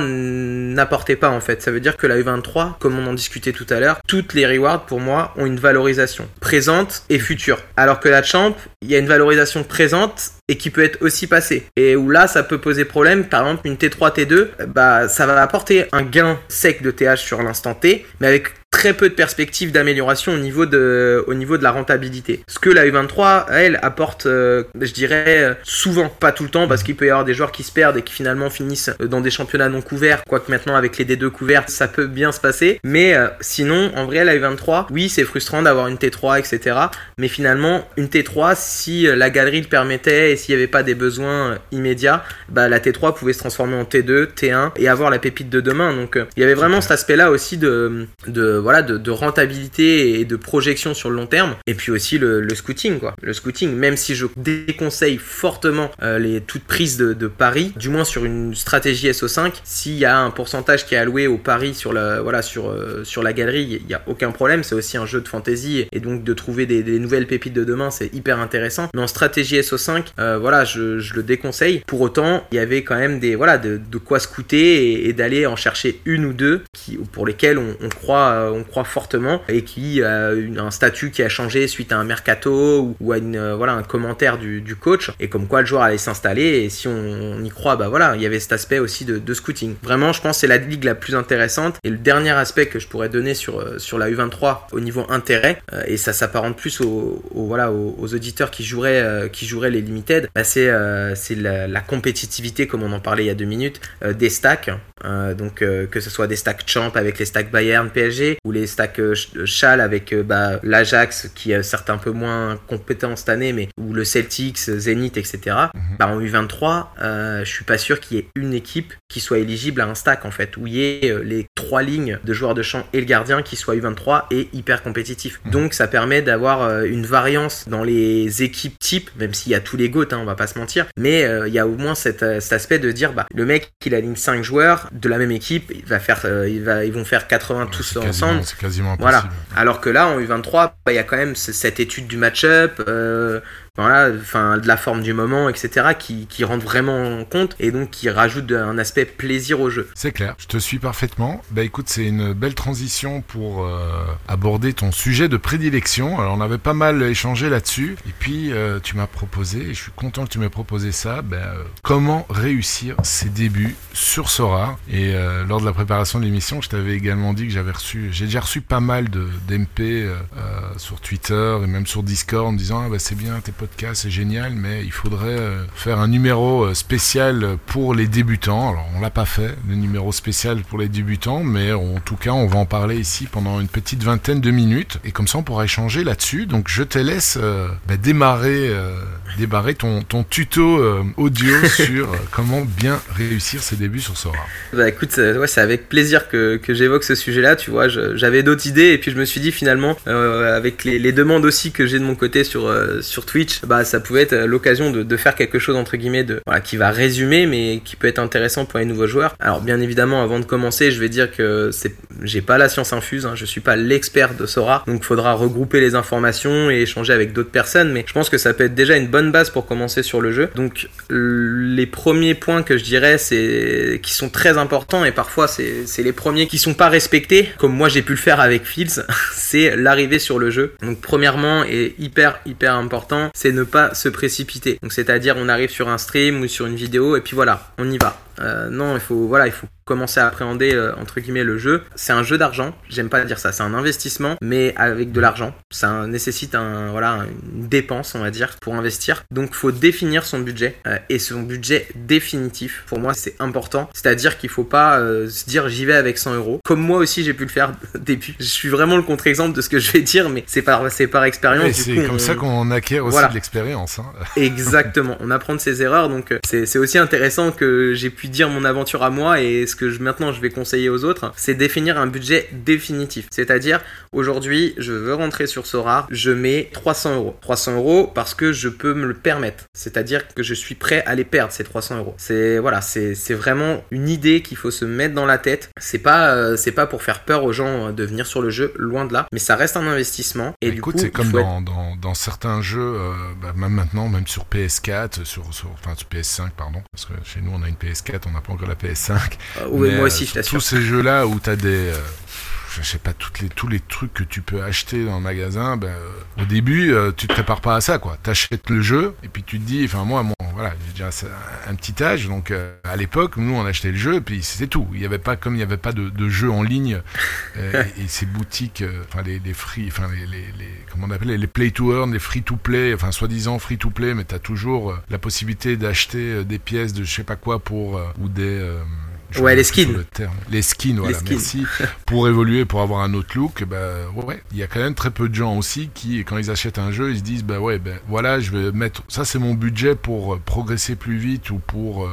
n'apportait pas en fait. Ça veut dire que la U23, comme on en discutait tout à l'heure, toutes les rewards pour moi ont une valorisation présente et future. Alors que la champ, il y a une valorisation présente et qui peut être aussi passée. Et où là, ça peut poser problème. Par exemple, une T3, T2, bah, ça va apporter un gain sec de TH sur l'instant T, mais avec très peu de perspectives d'amélioration au niveau de au niveau de la rentabilité. Ce que la U23 elle apporte euh, je dirais souvent pas tout le temps parce qu'il peut y avoir des joueurs qui se perdent et qui finalement finissent dans des championnats non couverts quoique maintenant avec les D2 couverts ça peut bien se passer mais euh, sinon en vrai la U23 oui c'est frustrant d'avoir une T3 etc mais finalement une T3 si euh, la galerie le permettait s'il n'y avait pas des besoins immédiats bah la T3 pouvait se transformer en T2 T1 et avoir la pépite de demain donc il y avait vraiment cet aspect là aussi de voilà, de, rentabilité et de projection sur le long terme. Et puis aussi le, scouting, quoi. Le scouting, même si je déconseille fortement euh, les toutes prises de, paris, du moins sur une stratégie SO5, s'il y a un pourcentage qui est alloué au pari euh, sur la galerie, il n'y a aucun problème. C'est aussi un jeu de fantasy et donc de trouver des, nouvelles pépites de demain, c'est hyper intéressant. Mais en stratégie SO5, euh, voilà, je, je, le déconseille. Pour autant, il y avait quand même des, voilà, de, de quoi scouter et, d'aller en chercher une ou deux qui, pour lesquelles on, on croit, on croit fortement et qui a un statut qui a changé suite à un mercato ou, à une, euh, voilà, un commentaire du, coach et comme quoi le joueur allait s'installer et si on, y croit, bah voilà, il y avait cet aspect aussi de, scouting. Vraiment, je pense c'est la ligue la plus intéressante et le dernier aspect que je pourrais donner sur, euh, sur la U23 au niveau intérêt euh, et ça s'apparente plus aux, voilà, aux, auditeurs qui joueraient, qui joueraient les limited, bah, c'est c'est la, la, compétitivité, comme on en parlait il y a deux minutes, des stacks. donc que ce soit des stacks champ avec les stacks Bayern, PSG, ou les stacks Schall avec bah, l'Ajax qui est certes un peu moins compétent cette année, mais ou le Celtics, Zenith, etc. Mhm. Bah, en U23, je suis pas sûr qu'il y ait une équipe qui soit éligible à un stack en fait, où il y ait les trois lignes de joueurs de champ et le gardien qui soit U23 et hyper compétitif. Mhm. Donc ça permet d'avoir une variance dans les équipes type, même s'il y a tous les Hein, on va pas se mentir, mais il y a au moins cet, aspect de dire bah le mec il aligne 5 joueurs de la même équipe, il va faire, il va, ils vont faire 80 tous ensemble. C'est quasiment impossible. Voilà. Alors que là en U23, bah, il y a quand même cette étude du match-up. Euh, voilà, enfin de la forme du moment, etc., qui, qui rentre vraiment en compte et donc qui rajoute un aspect plaisir au jeu. C'est clair, je te suis parfaitement. Bah écoute, c'est une belle transition pour euh, aborder ton sujet de prédilection. Alors on avait pas mal échangé là-dessus et puis euh, tu m'as proposé, et je suis content que tu m'aies proposé ça, bah, euh, comment réussir ses débuts sur Sora. Et lors de la préparation de l'émission, je t'avais également dit que j'avais reçu, j'ai déjà reçu pas mal de d'MP sur Twitter et même sur Discord en me disant ah, bah, c'est bien, t'es pas podcast, c'est génial, mais il faudrait euh, faire un numéro euh, spécial pour les débutants. Alors, on l'a pas fait, le numéro spécial pour les débutants, mais en tout cas, on va en parler ici pendant une petite vingtaine de minutes, et comme ça, on pourra échanger là-dessus. Donc, je te laisse euh, bah, démarrer, démarrer ton, ton tuto audio sur comment bien réussir ses débuts sur Sora. Bah écoute, ouais, c'est avec plaisir que, que j'évoque ce sujet-là. Tu vois, j'avais d'autres idées, et puis je me suis dit finalement, avec les, les, demandes aussi que j'ai de mon côté sur, sur Twitch, bah ça pouvait être l'occasion de, faire quelque chose entre guillemets de voilà, qui va résumer mais qui peut être intéressant pour les nouveaux joueurs. Alors bien évidemment avant de commencer je vais dire que c'est j'ai pas la science infuse, hein, je suis pas l'expert de Sora donc faudra regrouper les informations et échanger avec d'autres personnes mais je pense que ça peut être déjà une bonne base pour commencer sur le jeu. Donc les premiers points que je dirais c'est qui sont très importants et parfois c'est les premiers qui sont pas respectés comme moi j'ai pu le faire avec Fields c'est l'arrivée sur le jeu. Donc premièrement et hyper hyper important c'est ne pas se précipiter. Donc c'est-à-dire on arrive sur un stream ou sur une vidéo et puis voilà, on y va. Euh, non, il faut voilà, il faut commencer à appréhender euh, entre guillemets le jeu. C'est un jeu d'argent, j'aime pas dire ça, c'est un investissement, mais avec de l'argent. Ça nécessite un voilà une dépense, on va dire, pour investir. Donc faut définir son budget euh, et son budget définitif. Pour moi, c'est important. C'est-à-dire qu'il faut pas euh, se dire j'y vais avec 100 euros. Comme moi aussi, j'ai pu le faire début. Je suis vraiment le contre-exemple de ce que je vais dire, mais c'est par c'est par expérience. C'est comme ça qu'on acquiert aussi de l'expérience. Hein. Exactement. On apprend de ses erreurs, donc c'est aussi intéressant que j'ai pu dire mon aventure à moi et ce que je, maintenant je vais conseiller aux autres, c'est définir un budget définitif. C'est-à-dire, aujourd'hui, je veux rentrer sur Sora, je mets 300 euros. 300 euros parce que je peux me le permettre. C'est-à-dire que je suis prêt à les perdre, ces 300 euros. C'est, voilà, c'est, vraiment une idée qu'il faut se mettre dans la tête. C'est pas, euh, c'est pas pour faire peur aux gens de venir sur le jeu, loin de là. Mais ça reste un investissement. Et bah, écoute, c'est comme dans, dans, certains jeux, euh, bah, même maintenant, même sur PS4, sur, sur, enfin sur PS5, pardon, parce que chez nous on a une PS4, on n'a pas encore la PS5. oui, moi aussi, je Tous ces jeux-là où tu as des. Euh, je sais pas toutes les, tous les trucs que tu peux acheter dans le magasin, ben, euh, au début, euh, tu te prépares pas à ça, quoi. T'achètes le jeu, et puis tu te dis, enfin, moi, bon, voilà, j'ai déjà un petit âge, donc euh, à l'époque, nous, on achetait le jeu, et puis c'était tout. Il y avait pas, comme il n'y avait pas de, de jeu en ligne, et, ces boutiques, enfin, les, les, free, enfin, les, les, les, comment on appelle, les play to earn, les free to play, enfin, soi-disant free to play, mais tu as toujours la possibilité d'acheter des pièces de je sais pas quoi pour, ou des, ouais, les skins. Les skins, voilà, merci. pour évoluer, pour avoir un autre look, bah, ouais, il y a quand même très peu de gens aussi qui, quand ils achètent un jeu, ils se disent, bah ouais, ben voilà, je vais mettre, ça c'est mon budget pour euh, progresser plus vite ou pour euh,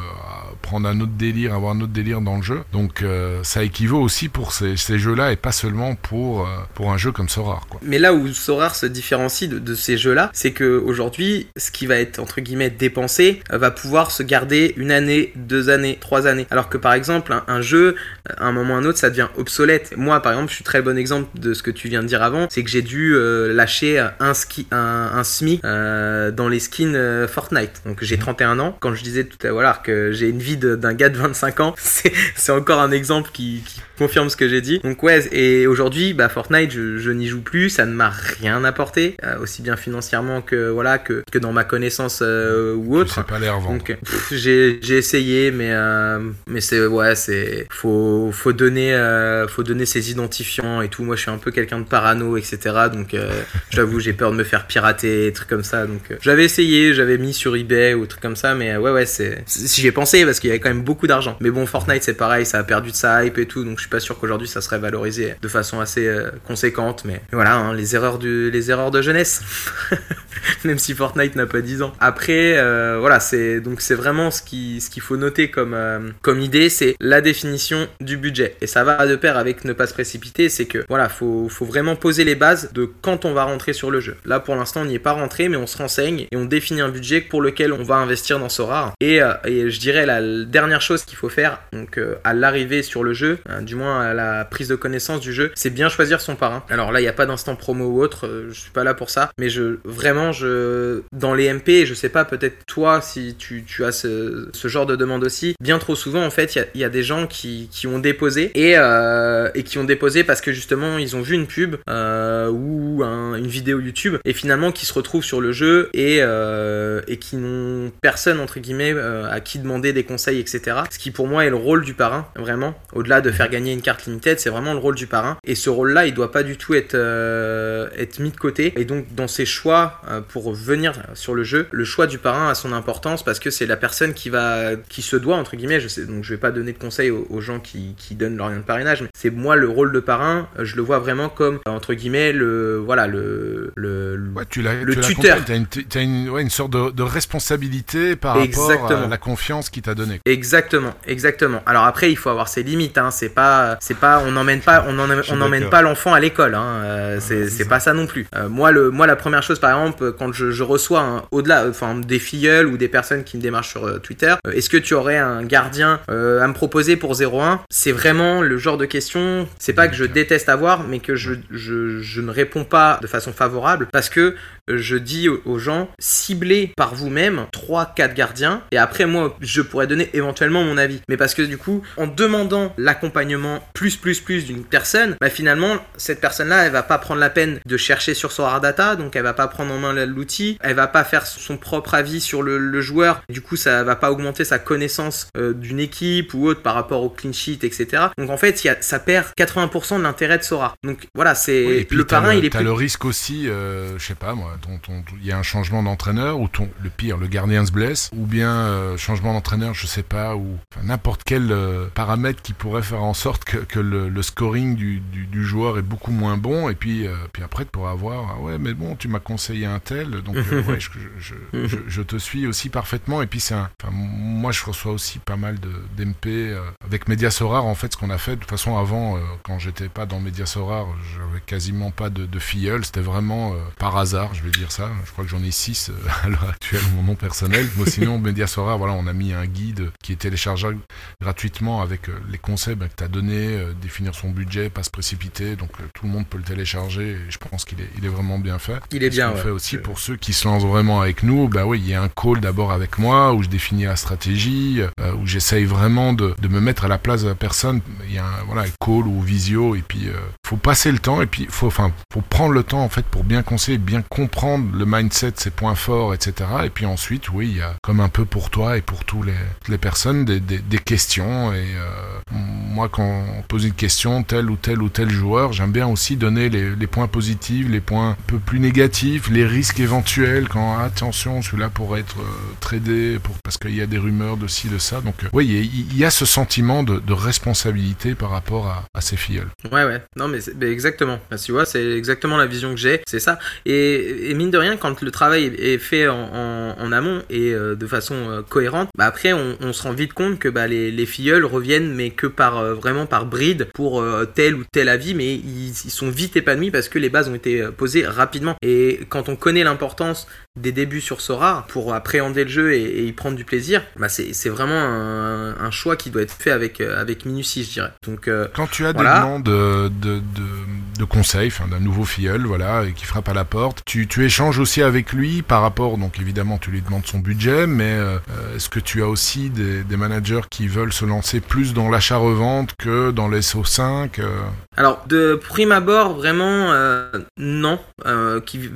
prendre un autre délire, avoir un autre délire dans le jeu. Donc euh, ça équivaut aussi pour ces, ces jeux-là et pas seulement pour, pour un jeu comme Sorar. Quoi. Mais là où Sorar se différencie de, de ces jeux-là, c'est que aujourd'hui, ce qui va être entre guillemets dépensé va pouvoir se garder une année, deux années, trois années. Alors que par exemple, un, jeu, à un moment ou un autre, ça devient obsolète. Moi, par exemple, je suis très bon exemple de ce que tu viens de dire avant, c'est que j'ai dû euh, lâcher un, ski, un, SMI euh, dans les skins euh, Fortnite. Donc j'ai 31 mhm. ans. Quand je disais tout à l'heure que j'ai une vie d'un gars de 25 ans. C'est encore un exemple qui, qui confirme ce que j'ai dit. Donc ouais, et aujourd'hui, bah, Fortnite, je, je n'y joue plus, ça ne m'a rien apporté, euh, aussi bien financièrement que voilà que, que dans ma connaissance euh, ou autre. C'est pas l'air Donc j'ai essayé, mais euh, mais c'est ouais, c'est faut faut donner faut donner ses identifiants et tout. Moi, je suis un peu quelqu'un de parano, etc. Donc j'avoue, j'ai peur de me faire pirater, trucs comme ça. Donc j'avais essayé, j'avais mis sur eBay ou trucs comme ça, mais ouais ouais, c'est si j'ai pensé parce qu'il y avait quand même beaucoup d'argent. Mais bon, Fortnite c'est pareil, ça a perdu de sa hype et tout, donc je suis pas sûr qu'aujourd'hui ça serait valorisé de façon assez euh, conséquente. Mais voilà, hein, les erreurs de jeunesse. Même si Fortnite n'a pas 10 ans. Après, euh, voilà, c'est donc c'est vraiment ce qui ce qu'il faut noter comme euh, comme idée, c'est la définition du budget. Et ça va de pair avec ne pas se précipiter, c'est que voilà, faut faut vraiment poser les bases de quand on va rentrer sur le jeu. Là, pour l'instant, on n'y est pas rentré, mais on se renseigne et on définit un budget pour lequel on va investir dans Sora. Et, et je dirais la dernière chose qu'il faut faire, donc à l'arrivée sur le jeu, du moins à la prise de connaissance du jeu, c'est bien choisir son parrain. Alors là, il n'y a pas d'instant promo ou autre, euh, je suis pas là pour ça, mais je vraiment, je dans les MP, je sais pas, peut-être toi, si tu, tu as ce, ce, genre de demande aussi, bien trop souvent, en fait, il y, y, a des gens qui, qui ont déposé et, euh, et qui ont déposé parce que justement, ils ont vu une pub euh, ou un, une vidéo YouTube et finalement qui se retrouvent sur le jeu et, euh, et qui n'ont personne, entre guillemets, à qui demander des conseils, etc. Ce qui pour moi est le rôle du parrain, vraiment, au-delà de faire gagner une carte limited, c'est vraiment le rôle du parrain. Et ce rôle-là, il doit pas du tout être, être mis de côté. Et donc, dans ses choix pour venir sur le jeu, le choix du parrain a son importance parce que c'est la personne qui va, qui se doit, entre guillemets, je sais, donc je vais pas donner de conseils aux, gens qui, qui, donnent leur lien de parrainage, mais c'est moi le rôle de parrain, euh, je le vois vraiment comme, entre guillemets, le, voilà, le, le, ouais, tu le tu tuteur. Tu as, une, as une, ouais, une, sorte de, de, responsabilité par Exactement. rapport à la confiance qu'il t'a donnée. Exactement, exactement. Alors après, il faut avoir ses limites, hein, c'est pas, c'est pas, on n'emmène pas, on n'emmène pas l'enfant à l'école. Hein. Euh, c'est pas ça non plus. Euh, moi, le, moi, la première chose, par exemple, quand je, je reçois au-delà, enfin, des filleuls ou des personnes qui me démarchent sur euh, Twitter, est-ce que tu aurais un gardien à me proposer pour 0-1 C'est vraiment le genre de question. C'est pas que je déteste avoir, mais que je, je, je ne réponds pas de façon favorable parce que je dis aux gens ciblez par vous-même 3-4 gardiens et après moi je pourrais donner éventuellement mon avis. Mais parce que du coup, en demandant l'accompagnement plus plus plus d'une personne, bah finalement cette personne-là elle va pas prendre la peine de chercher sur son hard data, donc elle va pas prendre en main l'outil, elle va pas faire son propre avis sur le, joueur. Du coup, ça va pas augmenter sa connaissance euh, d'une équipe ou autre par rapport au clean sheet, etc. Donc en fait, y a, ça perd 80% de l'intérêt de Sora. Donc voilà, c'est le parrain, il est. T'as le risque aussi, euh, je sais pas moi il y a un changement d'entraîneur ou ton, le pire, le gardien se blesse, ou bien euh, changement d'entraîneur, je sais pas, ou n'importe quel euh, paramètre qui pourrait faire en sorte que, que le, le, scoring du, du, du, joueur est beaucoup moins bon, et puis, euh, puis après tu pourras avoir, ah ouais, mais bon, tu m'as conseillé un tel, donc ouais, je, je, je, je, te suis aussi parfaitement, et puis c'est un, moi je reçois aussi pas mal d'MP avec Mediasorar, en fait, ce qu'on a fait, de toute façon, avant, quand j'étais pas dans Mediasorar, j'avais quasiment pas de, de filleul, c'était vraiment par hasard, je vais dire ça. Je crois que j'en ai 6 euh, à l'heure actuelle, mon nom personnel. Moi, sinon, Mediasora, voilà, on a mis un guide qui est téléchargeable gratuitement avec euh, les conseils bah, que tu as donné, euh, définir son budget, pas se précipiter. Donc, tout le monde peut le télécharger et je pense qu'il est, il est vraiment bien fait. Il est bien. On fait aussi pour ceux qui se lancent vraiment avec nous. Bah oui, il y a un call d'abord avec moi où je définis la stratégie, où j'essaye vraiment de, de, me mettre à la place de la personne. Il y a un voilà, call ou visio et puis faut passer le temps et puis faut, enfin, faut prendre le temps en fait pour bien conseiller, bien comprendre le mindset, ses points forts, etc. Et puis ensuite, oui, il y a comme un peu pour toi et pour tous les, les personnes des, des, questions. Et euh, moi, quand on pose une question, tel ou tel ou tel joueur, j'aime bien aussi donner les, points positifs, les points un peu plus négatifs, les risques éventuels. Quand attention, celui-là pourrait être euh, tradé pour, parce qu'il y a des rumeurs de ci, de ça. Donc, euh, oui, il y, a ce sentiment de, responsabilité par rapport à, à ses filleuls. Ouais, ouais. Non, mais, mais exactement. tu vois, c'est exactement la vision que j'ai. C'est ça. Et, et mine de rien, quand le travail est fait en, en, amont et euh, de façon euh, cohérente, bah après on, on, se rend vite compte que bah, les, les filleuls reviennent mais que par euh, vraiment par bride pour tel ou tel avis, mais ils, ils, sont vite épanouis parce que les bases ont été posées rapidement. Et quand on connaît l'importance des débuts sur Sora pour appréhender le jeu et, et y prendre du plaisir, bah c'est vraiment un, un, choix qui doit être fait avec avec minutie, je dirais. Donc quand tu as des demandes de, de, de de conseil, enfin d'un nouveau filleul, voilà, et qui frappe à la porte. Tu, tu échanges aussi avec lui par rapport, donc évidemment tu lui demandes son budget, mais est-ce que tu as aussi des, des, managers qui veulent se lancer plus dans l'achat-revente que dans les SO5 Alors de prime abord, vraiment non, qui,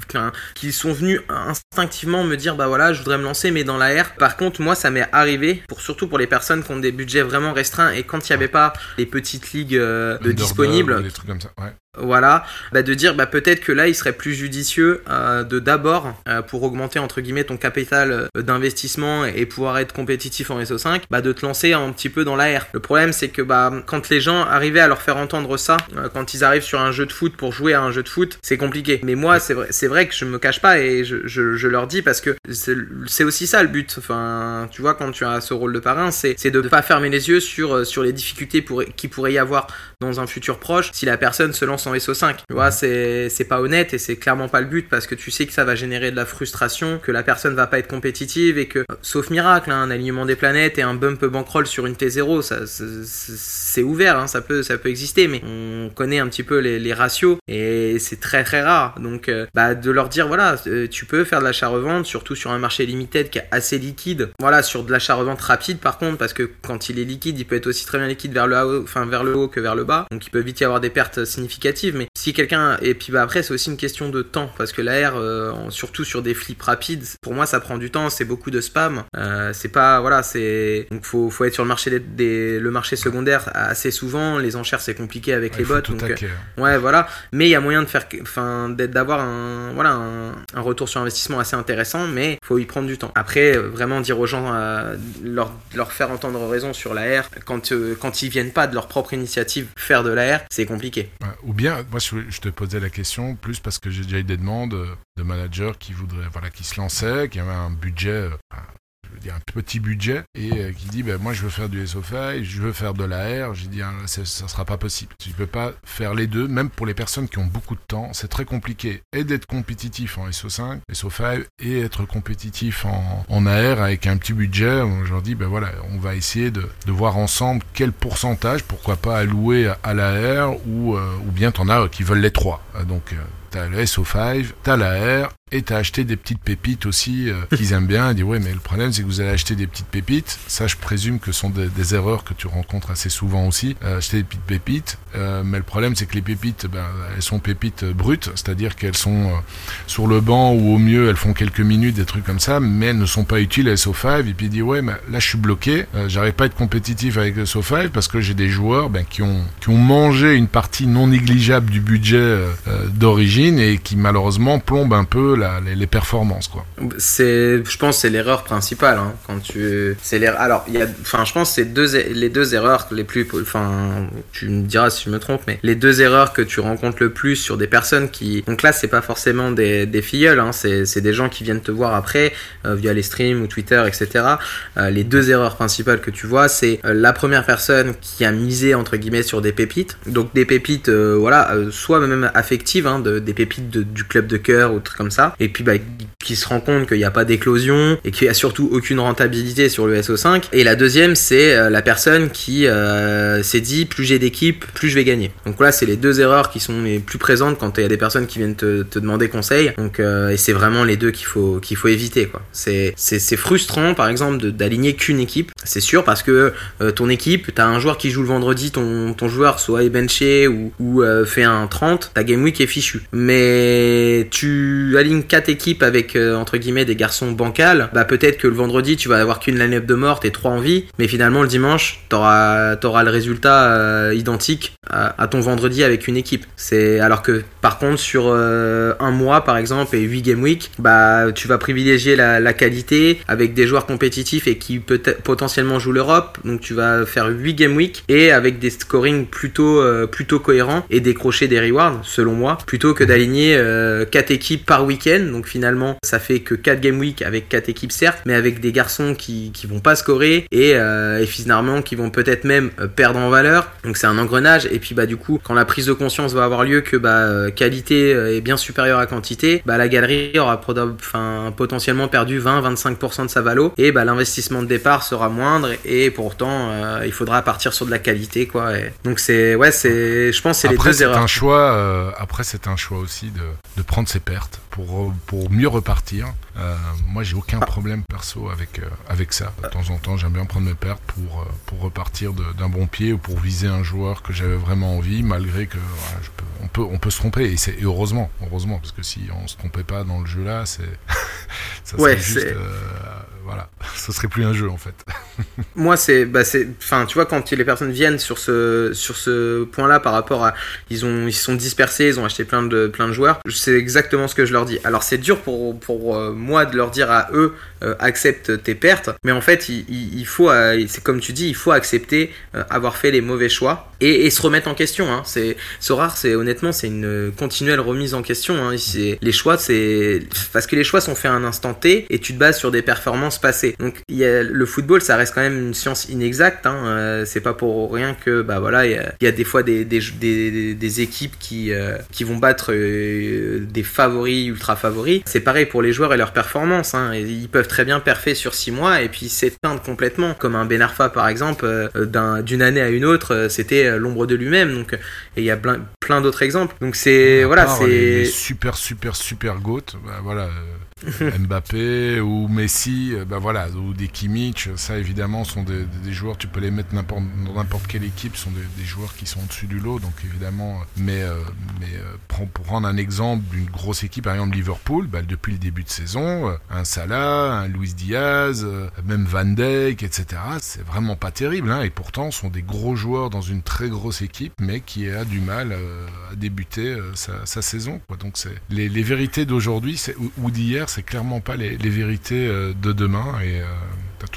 qui sont venus instinctivement me dire bah voilà je voudrais me lancer mais dans la R. Par contre moi ça m'est arrivé pour surtout pour les personnes qui ont des budgets vraiment restreints et quand il n'y avait pas les petites ligues euh, de disponibles. Des trucs comme ça, ouais voilà, bah de dire bah peut-être que là il serait plus judicieux euh, de d'abord euh, pour augmenter entre guillemets ton capital euh, d'investissement et pouvoir être compétitif en SO5, bah de te lancer un petit peu dans l'AR. Le problème c'est que bah quand les gens arrivaient à leur faire entendre ça, quand ils arrivent sur un jeu de foot pour jouer à un jeu de foot, c'est compliqué. Mais moi c'est vrai c'est vrai que je me cache pas et je, je, je leur dis parce que c'est aussi ça le but. Enfin tu vois quand tu as ce rôle de parrain c'est de ne pas fermer les yeux sur sur les difficultés pour, qui pourrait y avoir dans un futur proche si la personne se lance en SO5. Tu vois, c'est, c'est pas honnête et c'est clairement pas le but parce que tu sais que ça va générer de la frustration, que la personne va pas être compétitive et que, sauf miracle, hein, un alignement des planètes et un bump bankroll sur une T0, ça, c'est ouvert, hein, ça, peut, ça peut exister, mais on connaît un petit peu les, les ratios et c'est très très rare. Donc, euh, bah, de leur dire, voilà, euh, tu peux faire de l'achat-revente, surtout sur un marché limited qui est assez liquide. Voilà, sur de l'achat-revente rapide par contre, parce que quand il est liquide, il peut être aussi très bien liquide vers le haut, enfin, vers le haut que vers le bas. Donc, il peut vite y avoir des pertes significatives mais si quelqu'un et puis bah après c'est aussi une question de temps parce que l'AR euh, surtout sur des flips rapides pour moi ça prend du temps c'est beaucoup de spam. Euh, c'est pas voilà c'est donc faut, faut être sur le marché des, le marché secondaire assez souvent. Les enchères c'est compliqué avec les bots donc euh, ouais voilà. Mais il y a moyen de faire enfin d'avoir un voilà un, retour sur investissement assez intéressant mais faut y prendre du temps. Après vraiment dire aux gens leur, leur faire entendre raison sur l'AR quand quand ils viennent pas de leur propre initiative faire de l'AR c'est compliqué. Ou bien moi je te posais la question plus parce que j'ai déjà eu des demandes de managers qui voudraient, voilà, qui se lançaient, qui avaient un budget, euh, un petit budget et euh, qui dit ben, moi je veux faire du SOFI, je veux faire de l'AR, j'ai dit hein, ça sera pas possible. Tu peux pas faire les deux, même pour les personnes qui ont beaucoup de temps, c'est très compliqué. Et d'être compétitif en SO5, SO5 et être compétitif en, en AR avec un petit budget, je leur dis ben voilà, on va essayer de, de voir ensemble quel pourcentage, pourquoi pas allouer à, l'AR ou, euh, ou bien as qui veulent les trois. Donc euh, t'as le SO5, t'as l'AR et t'as acheté des petites pépites aussi euh, qu'ils aiment bien. Il dit ouais mais le problème c'est que vous allez acheter des petites pépites. Ça je présume que ce sont des, erreurs que tu rencontres assez souvent aussi. Euh, acheter des petites pépites. Euh, mais le problème c'est que les pépites ben, elles sont pépites brutes, c'est-à-dire qu'elles sont sur le banc ou au mieux elles font quelques minutes des trucs comme ça, mais elles ne sont pas utiles à SO5. Et puis il dit ouais mais là je suis bloqué, j'arrive pas à être compétitif avec le SO5 parce que j'ai des joueurs ben, qui ont qui ont mangé une partie non négligeable du budget d'origine et qui malheureusement plombent un peu les, performances quoi. C'est, je pense, c'est l'erreur principale hein, quand tu, c'est. Alors, il y a, enfin, je pense c'est les deux erreurs les plus, enfin, tu me diras si je me trompe, mais les deux erreurs que tu rencontres le plus sur des personnes qui, donc là, c'est pas forcément des, des filleuls, hein, c'est, des gens qui viennent te voir après euh, via les streams ou Twitter, etc. Euh, les deux erreurs principales que tu vois, c'est euh, la première personne qui a misé entre guillemets sur des pépites, donc des pépites, voilà, soit même affectives, hein, de, pépites du club de cœur ou trucs comme ça et puis bah, qui se rend compte qu'il n'y a pas d'éclosion et qu'il n'y a surtout aucune rentabilité sur le SO5. Et la deuxième, c'est euh, la personne qui euh, s'est dit plus j'ai d'équipe, plus je vais gagner. Donc là, c'est les deux erreurs qui sont les plus présentes quand il y a des personnes qui viennent te, demander conseil. Donc euh, et c'est vraiment les deux qu'il faut qu'il faut éviter quoi. C'est frustrant par exemple d'aligner qu'une équipe. C'est sûr parce que ton équipe, t'as un joueur qui joue le vendredi, ton ton joueur soit est benché ou, ou fait un 30, ta game week est fichue. Mais tu alignes quatre équipes avec euh, entre guillemets des garçons bancals, bah peut-être que le vendredi tu vas avoir qu'une line-up de morte et trois en vie, mais finalement le dimanche t'auras auras le résultat euh, identique à, ton vendredi avec une équipe. C'est alors que par contre sur euh, un mois par exemple et 8 game week, bah tu vas privilégier la, qualité avec des joueurs compétitifs et qui peut potentiellement jouent l'Europe, donc tu vas faire 8 game week et avec des scoring plutôt plutôt cohérents et décrocher des rewards selon moi plutôt que d'aligner 4 équipes par week-end donc finalement, ça fait que 4 game week avec 4 équipes certes, mais avec des garçons qui, qui vont pas scorer et, euh, et finalement qui vont peut-être même euh, perdre en valeur. Donc c'est un engrenage. Et puis bah du coup, quand la prise de conscience va avoir lieu que bah euh, qualité est bien supérieure à quantité, bah la galerie aura enfin, potentiellement perdu 20-25% de sa valo et bah l'investissement de départ sera moindre et pourtant il faudra partir sur de la qualité quoi. Donc c'est ouais c'est je pense c'est les deux erreurs. C'est un choix après, c'est un choix aussi de, de, prendre ses pertes pour, pour mieux repartir. Euh, moi, j'ai aucun problème perso avec, euh, avec ça. De temps en temps, j'aime bien prendre mes pertes pour, euh, pour repartir d'un bon pied ou pour viser un joueur que j'avais vraiment envie, malgré que je peux, on, peut, on peut se tromper. Et, et heureusement, heureusement, parce que si on se trompait pas dans le jeu là, c'est ça serait juste voilà, ce serait plus un jeu en fait. Moi, c'est, bah, c'est, enfin, tu vois, quand les personnes viennent sur ce, sur ce point-là par rapport à, ils ont, ils sont dispersés, ils ont acheté plein de, plein de joueurs. C'est exactement ce que je leur dis. Alors, c'est dur pour, pour euh, moi de leur dire à eux, accepte tes pertes, mais en fait, il, faut, euh, c'est comme tu dis, il faut accepter avoir fait les mauvais choix et, se remettre en question. Hein. C'est, rare, c'est honnêtement, c'est une continuelle remise en question. Hein. Les choix, c'est parce que les choix sont faits à un instant T et tu te bases sur des performances passer. Donc le football, ça reste quand même une science inexacte. Hein. Euh, c'est pas pour rien que bah voilà, il y, a, des fois des, des, des, équipes qui, euh, qui vont battre euh, des favoris ultra favoris. C'est pareil pour les joueurs et leurs performances. Hein. Ils peuvent très bien perfer sur 6 mois et puis s'éteindre complètement. Comme un Ben Arfa par exemple, d'une année à une autre, c'était l'ombre de lui-même. Donc et il y a plein, plein d'autres exemples. Donc c'est voilà, c'est super super super goat. Bah, voilà. Mbappé ou Messi, ben voilà, ou des Kimmich, ça évidemment sont des, des joueurs, tu peux les mettre n'importe, dans n'importe quelle équipe, sont des, des, joueurs qui sont au-dessus du lot, donc évidemment, mais, euh, mais euh, pour prendre un exemple d'une grosse équipe, par exemple Liverpool, bah, depuis le début de saison, un Salah, un Luis Diaz, même Van Dijk, etc., c'est vraiment pas terrible, hein, et pourtant sont des gros joueurs dans une très grosse équipe, mais qui a du mal à débuter sa, sa, saison, quoi. donc c'est les, les vérités d'aujourd'hui ou d'hier, c'est clairement pas les, vérités euh, de demain et euh,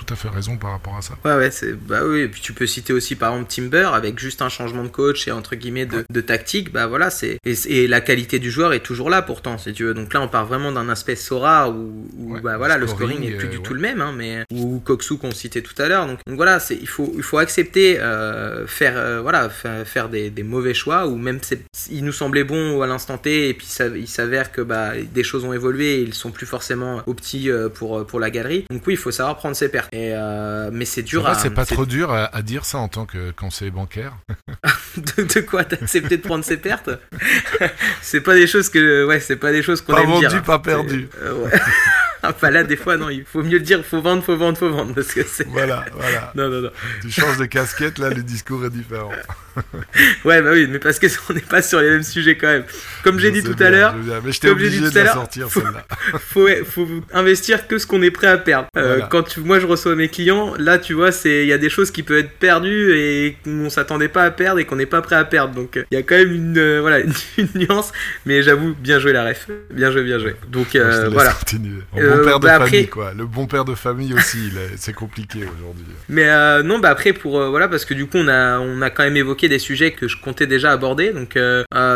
tout à fait raison par rapport à ça. Ouais, ouais, c'est, bah oui, et puis tu peux citer aussi par exemple Timber avec juste un changement de coach et entre guillemets de, tactique, bah voilà, c'est, et, la qualité du joueur est toujours là pourtant, si tu veux. Donc là, on part vraiment d'un aspect Sora où, bah voilà, le scoring n'est plus du tout le même, hein, mais, ou Koksu qu'on citait tout à l'heure. Donc, donc, voilà, c'est, il faut, il faut accepter, euh, faire, voilà, faire des, des, mauvais choix ou même il nous semblait bon à l'instant T et puis ça, il s'avère que bah, des choses ont évolué et ils sont plus forcément petit euh, pour, pour la galerie. Donc oui, il faut savoir prendre ses pertes. Et, euh, mais c'est dur à. C'est pas trop dur à, dire ça en tant que conseiller bancaire. de, quoi? D'accepter de prendre ses pertes? C'est pas des choses que. Ouais, c'est pas des choses qu'on aime vendu, dire. Pas vendu, pas perdu. ouais. Enfin là, des fois, non, il faut mieux dire, faut vendre, faut vendre, faut vendre, parce que c'est. Voilà, voilà. non, non, non. Tu changes de casquette, là, le discours est différent. ouais, bah oui, mais parce que on n'est pas sur les mêmes sujets quand même. Comme j'ai dit tout à l'heure. Mais je t'ai obligé de la sortir, celle-là. Faut, faut, investir que ce qu'on est prêt à perdre. Euh, quand tu, moi, je reçois mes clients, là, tu vois, c'est, il y a des choses qui peuvent être perdues et qu'on s'attendait pas à perdre et qu'on n'est pas prêt à perdre. Donc, il y a quand même une, euh, voilà, une, nuance. Mais j'avoue, bien joué la ref. Bien joué, bien joué. Donc, euh, voilà. bon euh, père de bah, famille, quoi. Le bon père de famille aussi, c'est compliqué aujourd'hui. Mais euh, non, bah après, pour euh, voilà, parce que du coup, on a, on a quand même évoqué des sujets que je comptais déjà aborder. Donc,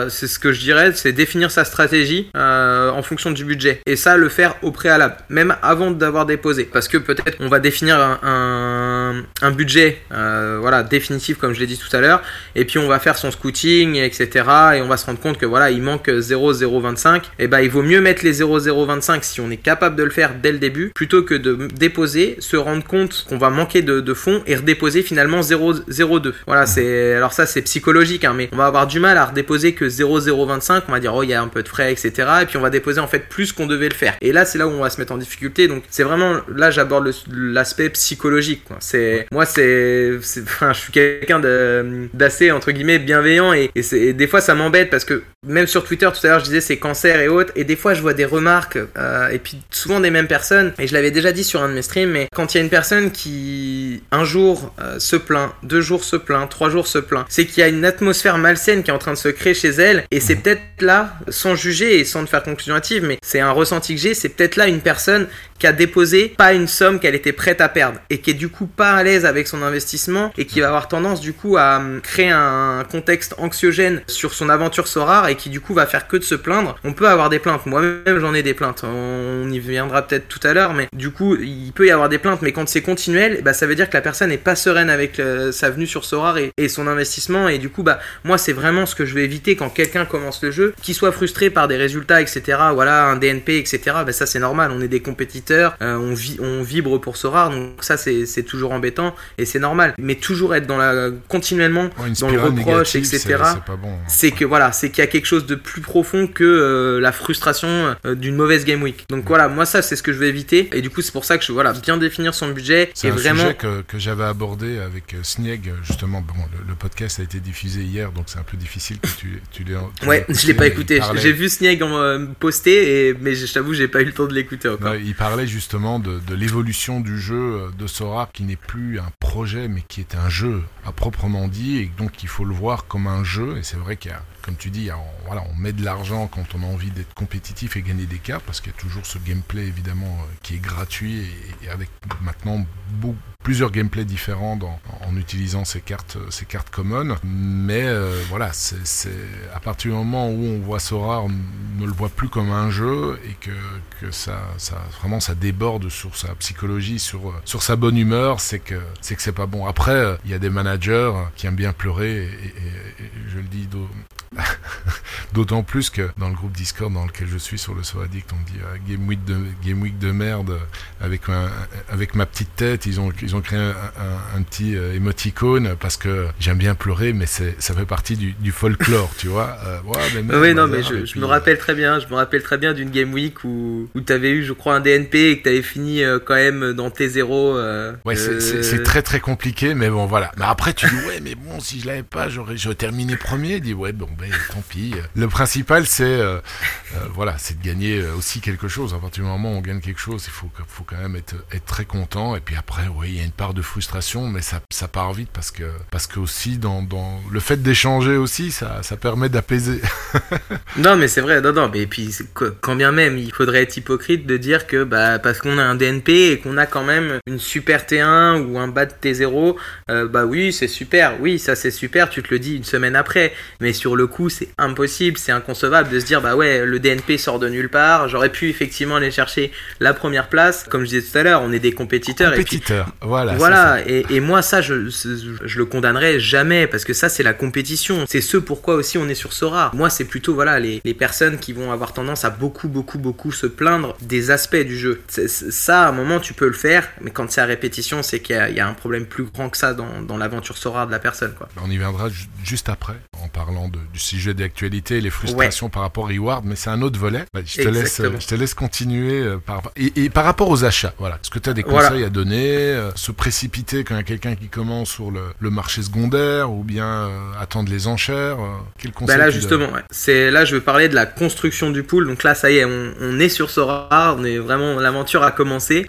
c'est ce que je dirais, c'est définir sa stratégie en fonction du budget. Et ça, le faire au préalable, même avant d'avoir déposé. Parce que peut-être on va définir un, un, budget, voilà, définitif, comme je l'ai dit tout à l'heure. Et puis, on va faire son scouting, etc. Et on va se rendre compte que voilà, il manque 0,025. Et bah, il vaut mieux mettre les 0,025 si on est capable de le faire dès le début plutôt que de déposer, se rendre compte qu'on va manquer de, fonds et redéposer finalement 0,02. Voilà, c'est alors ça c'est psychologique, hein, mais on va avoir du mal à redéposer que 0,025. On va dire oh il y a un peu de frais, etc. Et puis on va déposer en fait plus qu'on devait le faire. Et là c'est là où on va se mettre en difficulté. Donc c'est vraiment là j'aborde l'aspect psychologique. C'est moi c'est enfin je suis quelqu'un d'assez entre guillemets bienveillant et, et, des fois ça m'embête parce que même sur Twitter tout à l'heure je disais c'est cancer et autres et des fois je vois des remarques euh, et puis souvent des mêmes personnes, et je l'avais déjà dit sur un de mes streams, mais quand il y a une personne qui un jour euh, se plaint, deux jours se plaint, trois jours se plaint, c'est qu'il y a une atmosphère malsaine qui est en train de se créer chez elle, et c'est peut-être là, sans juger et sans te faire conclusion hâtive, mais c'est un ressenti que j'ai, c'est peut-être là une personne qui a déposé pas une somme qu'elle était prête à perdre, et qui est du coup pas à l'aise avec son investissement, et qui va avoir tendance du coup à hum, créer un contexte anxiogène sur son aventure Sorare, et qui du coup va faire que de se plaindre. On peut avoir des plaintes, moi-même j'en ai des plaintes, on y vient peut-être tout à l'heure, mais du coup, il peut y avoir des plaintes, mais quand c'est continuel, bah, ça veut dire que la personne n'est pas sereine avec euh, sa venue sur Sora et, et, son investissement, et du coup, bah, moi, c'est vraiment ce que je vais éviter quand quelqu'un commence le jeu, qu'il soit frustré par des résultats, etc., voilà, un DNP, etc., bah, ça c'est normal, on est des compétiteurs, euh, on, vit, on vibre pour Sora, donc ça c'est toujours embêtant, et c'est normal, mais toujours être dans la, continuellement dans le reproche, etc., c'est que voilà, c'est qu'il y a quelque quelque chose de plus profond que la frustration d'une mauvaise game week. Donc voilà, moi ça c'est ce que je veux éviter et du coup c'est pour ça que je voilà bien définir son budget c'est un sujet que, que j'avais abordé avec Snieg justement. Bon, le, podcast a été diffusé hier donc c'est un peu difficile que tu, tu l'aies. Ouais, je l'ai pas écouté. J'ai vu Snieg en, poster et mais je t'avoue j'ai pas eu le temps de l'écouter encore. il parlait justement de, de l'évolution du jeu de Sora qui n'est plus un projet mais qui est un jeu à proprement dit et donc il faut le voir comme un jeu et c'est vrai qu'il y a comme tu dis, on, voilà, on met de l'argent quand on a envie d'être compétitif et gagner des cartes, parce qu'il y a toujours ce gameplay évidemment euh, qui est gratuit et, avec maintenant plusieurs gameplays différents en utilisant ces cartes, euh, ces cartes communes. Mais euh, voilà, c'est à partir du moment où on voit Sora, on ne le voit plus comme un jeu et que, que ça, ça vraiment ça déborde sur sa psychologie, sur, sur sa bonne humeur, c'est que c'est que c'est pas bon. Après, il y a des managers qui aiment bien pleurer et, je le dis D'autant plus que dans le groupe Discord dans lequel je suis sur le So on dit euh, Game, Week de, Game Week de merde avec ma, avec ma petite tête. Ils ont, ils ont créé un, petit euh, émoticône parce que j'aime bien pleurer, mais ça fait partie du, folklore, tu vois. Euh, oui, non, mais je, me rappelle très bien. Je me rappelle très bien d'une Game Week où, où tu avais eu, je crois, un DNP et que tu avais fini quand même dans T0. ouais, c'est très très compliqué, mais bon, voilà. Mais après, tu dis, ouais, mais bon, si je l'avais pas, j'aurais terminé premier. Dis, ouais, bon, ben, tant pis. Le principal, c'est euh, euh, voilà, c'est de gagner euh, aussi quelque chose. À partir du moment où on gagne quelque chose, il faut, faut quand même être, être très content. Et puis après, oui, il y a une part de frustration, mais ça, ça part vite parce que, parce que aussi, dans, dans le fait d'échanger aussi, ça, ça permet d'apaiser. non, mais c'est vrai, non, non, mais puis quand bien même, il faudrait être hypocrite de dire que bah, parce qu'on a un DNP et qu'on a quand même une super T1 ou un bas de T0, bah oui, c'est super, oui, ça c'est super, tu te le dis une semaine après, mais sur le coup, c'est impossible, c'est inconcevable de se dire bah ouais, le DNP sort de nulle part. J'aurais pu effectivement aller chercher la première place. Comme je disais tout à l'heure, on est des compétiteurs. Compétiteurs, voilà. Voilà, et, moi ça, je, je le condamnerai jamais parce que ça, c'est la compétition. C'est ce pourquoi aussi on est sur Sora. Moi, c'est plutôt voilà les, les, personnes qui vont avoir tendance à beaucoup, beaucoup, beaucoup se plaindre des aspects du jeu. Ça, à un moment, tu peux le faire, mais quand c'est à répétition, c'est qu'il y, a un problème plus grand que ça dans, dans l'aventure Sora de la personne. Quoi. On y viendra juste après en parlant de, du sujet d'actualité et les frustrations par rapport à Reward, mais c'est un autre volet. Bah, je, te laisse, je te laisse continuer euh, par, et, par rapport aux achats. Voilà. Est-ce que tu as des conseils à donner euh, Se précipiter quand il y a quelqu'un qui commence sur le, le marché secondaire ou bien euh, attendre les enchères Quel bah conseil Là, justement, c'est là je veux parler de la construction du pool. Donc là, ça y est, on, on est sur Sora, on est vraiment l'aventure a commencé.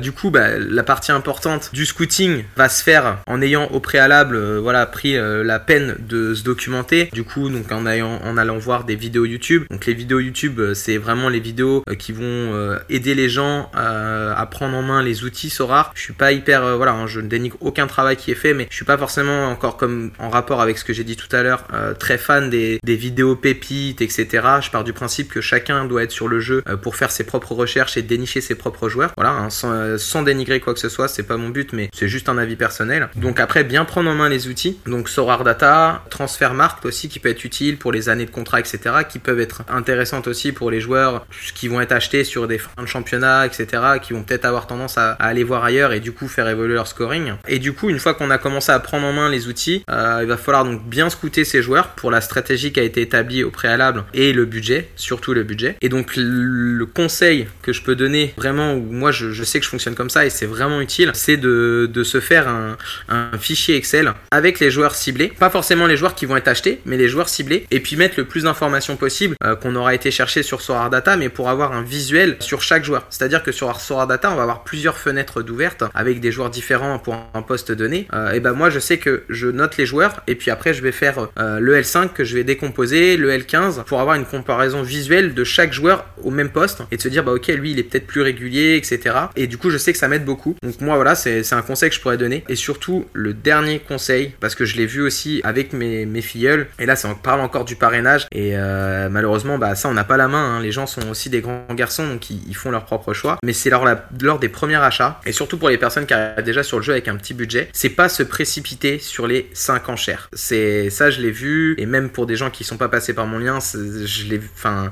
du coup, bah, la partie importante du scouting va se faire en ayant au préalable, voilà, pris la peine de se documenter. Du coup, donc en, allant voir des vidéos YouTube. Donc les vidéos YouTube, euh, c'est vraiment les vidéos euh, qui vont euh, aider les gens à prendre en main les outils Sora. Je suis pas hyper, voilà, hein, je ne dénigre aucun travail qui est fait, mais je suis pas forcément encore comme en rapport avec ce que j'ai dit tout à l'heure, très fan des, vidéos pépites, etc. Je pars du principe que chacun doit être sur le jeu pour faire ses propres recherches et dénicher ses propres joueurs. Voilà, hein, sans, dénigrer quoi que ce soit, c'est pas mon but, mais c'est juste un avis personnel. Donc après, bien prendre en main les outils. Donc Sora Data, Transfer Mark aussi qui peut être utile pour les années de contrat, etc. qui peuvent être intéressantes aussi pour les joueurs qui vont être achetés sur des fins de championnat, etc., qui vont peut-être avoir tendance à, aller voir ailleurs et du coup faire évoluer leur scoring. Et du coup, une fois qu'on a commencé à prendre en main les outils, euh, il va falloir donc bien scouter ces joueurs pour la stratégie qui a été établie au préalable et le budget, surtout le budget. Et donc le conseil que je peux donner vraiment, où moi je, sais que je fonctionne comme ça et c'est vraiment utile, c'est de, de, se faire un, un fichier Excel avec les joueurs ciblés, pas forcément les joueurs qui vont être achetés, mais les joueurs ciblés, et puis mettre le plus d'informations possible euh, qu'on aura été chercher sur Sora Data, mais pour avoir un visuel sur chaque joueur. C'est-à-dire que sur Sora Data, on va avoir plusieurs fenêtres d'ouvertes avec des joueurs différents pour un poste donné. Euh, et ben moi, je sais que je note les joueurs et puis après, je vais faire euh, le L5 que je vais décomposer, le L15 pour avoir une comparaison visuelle de chaque joueur au même poste et de se dire bah ok, lui il est peut-être plus régulier, etc. Et du coup, je sais que ça m'aide beaucoup. Donc moi voilà, c'est un conseil que je pourrais donner. Et surtout, le dernier conseil, parce que je l'ai vu aussi avec mes, mes filleuls, et là, ça parle encore du parrainage. Et euh, malheureusement, bah ça, on n'a pas la main. Hein. Les gens sont aussi des grands garçons, donc ils, font leur propre choix. Mais c'est lors, des premiers achats, et surtout pour les personnes qui arrivent déjà sur le jeu avec un petit budget, c'est pas se précipiter sur les 5 enchères. C'est ça, je l'ai vu, et même pour des gens qui sont pas passés par mon lien,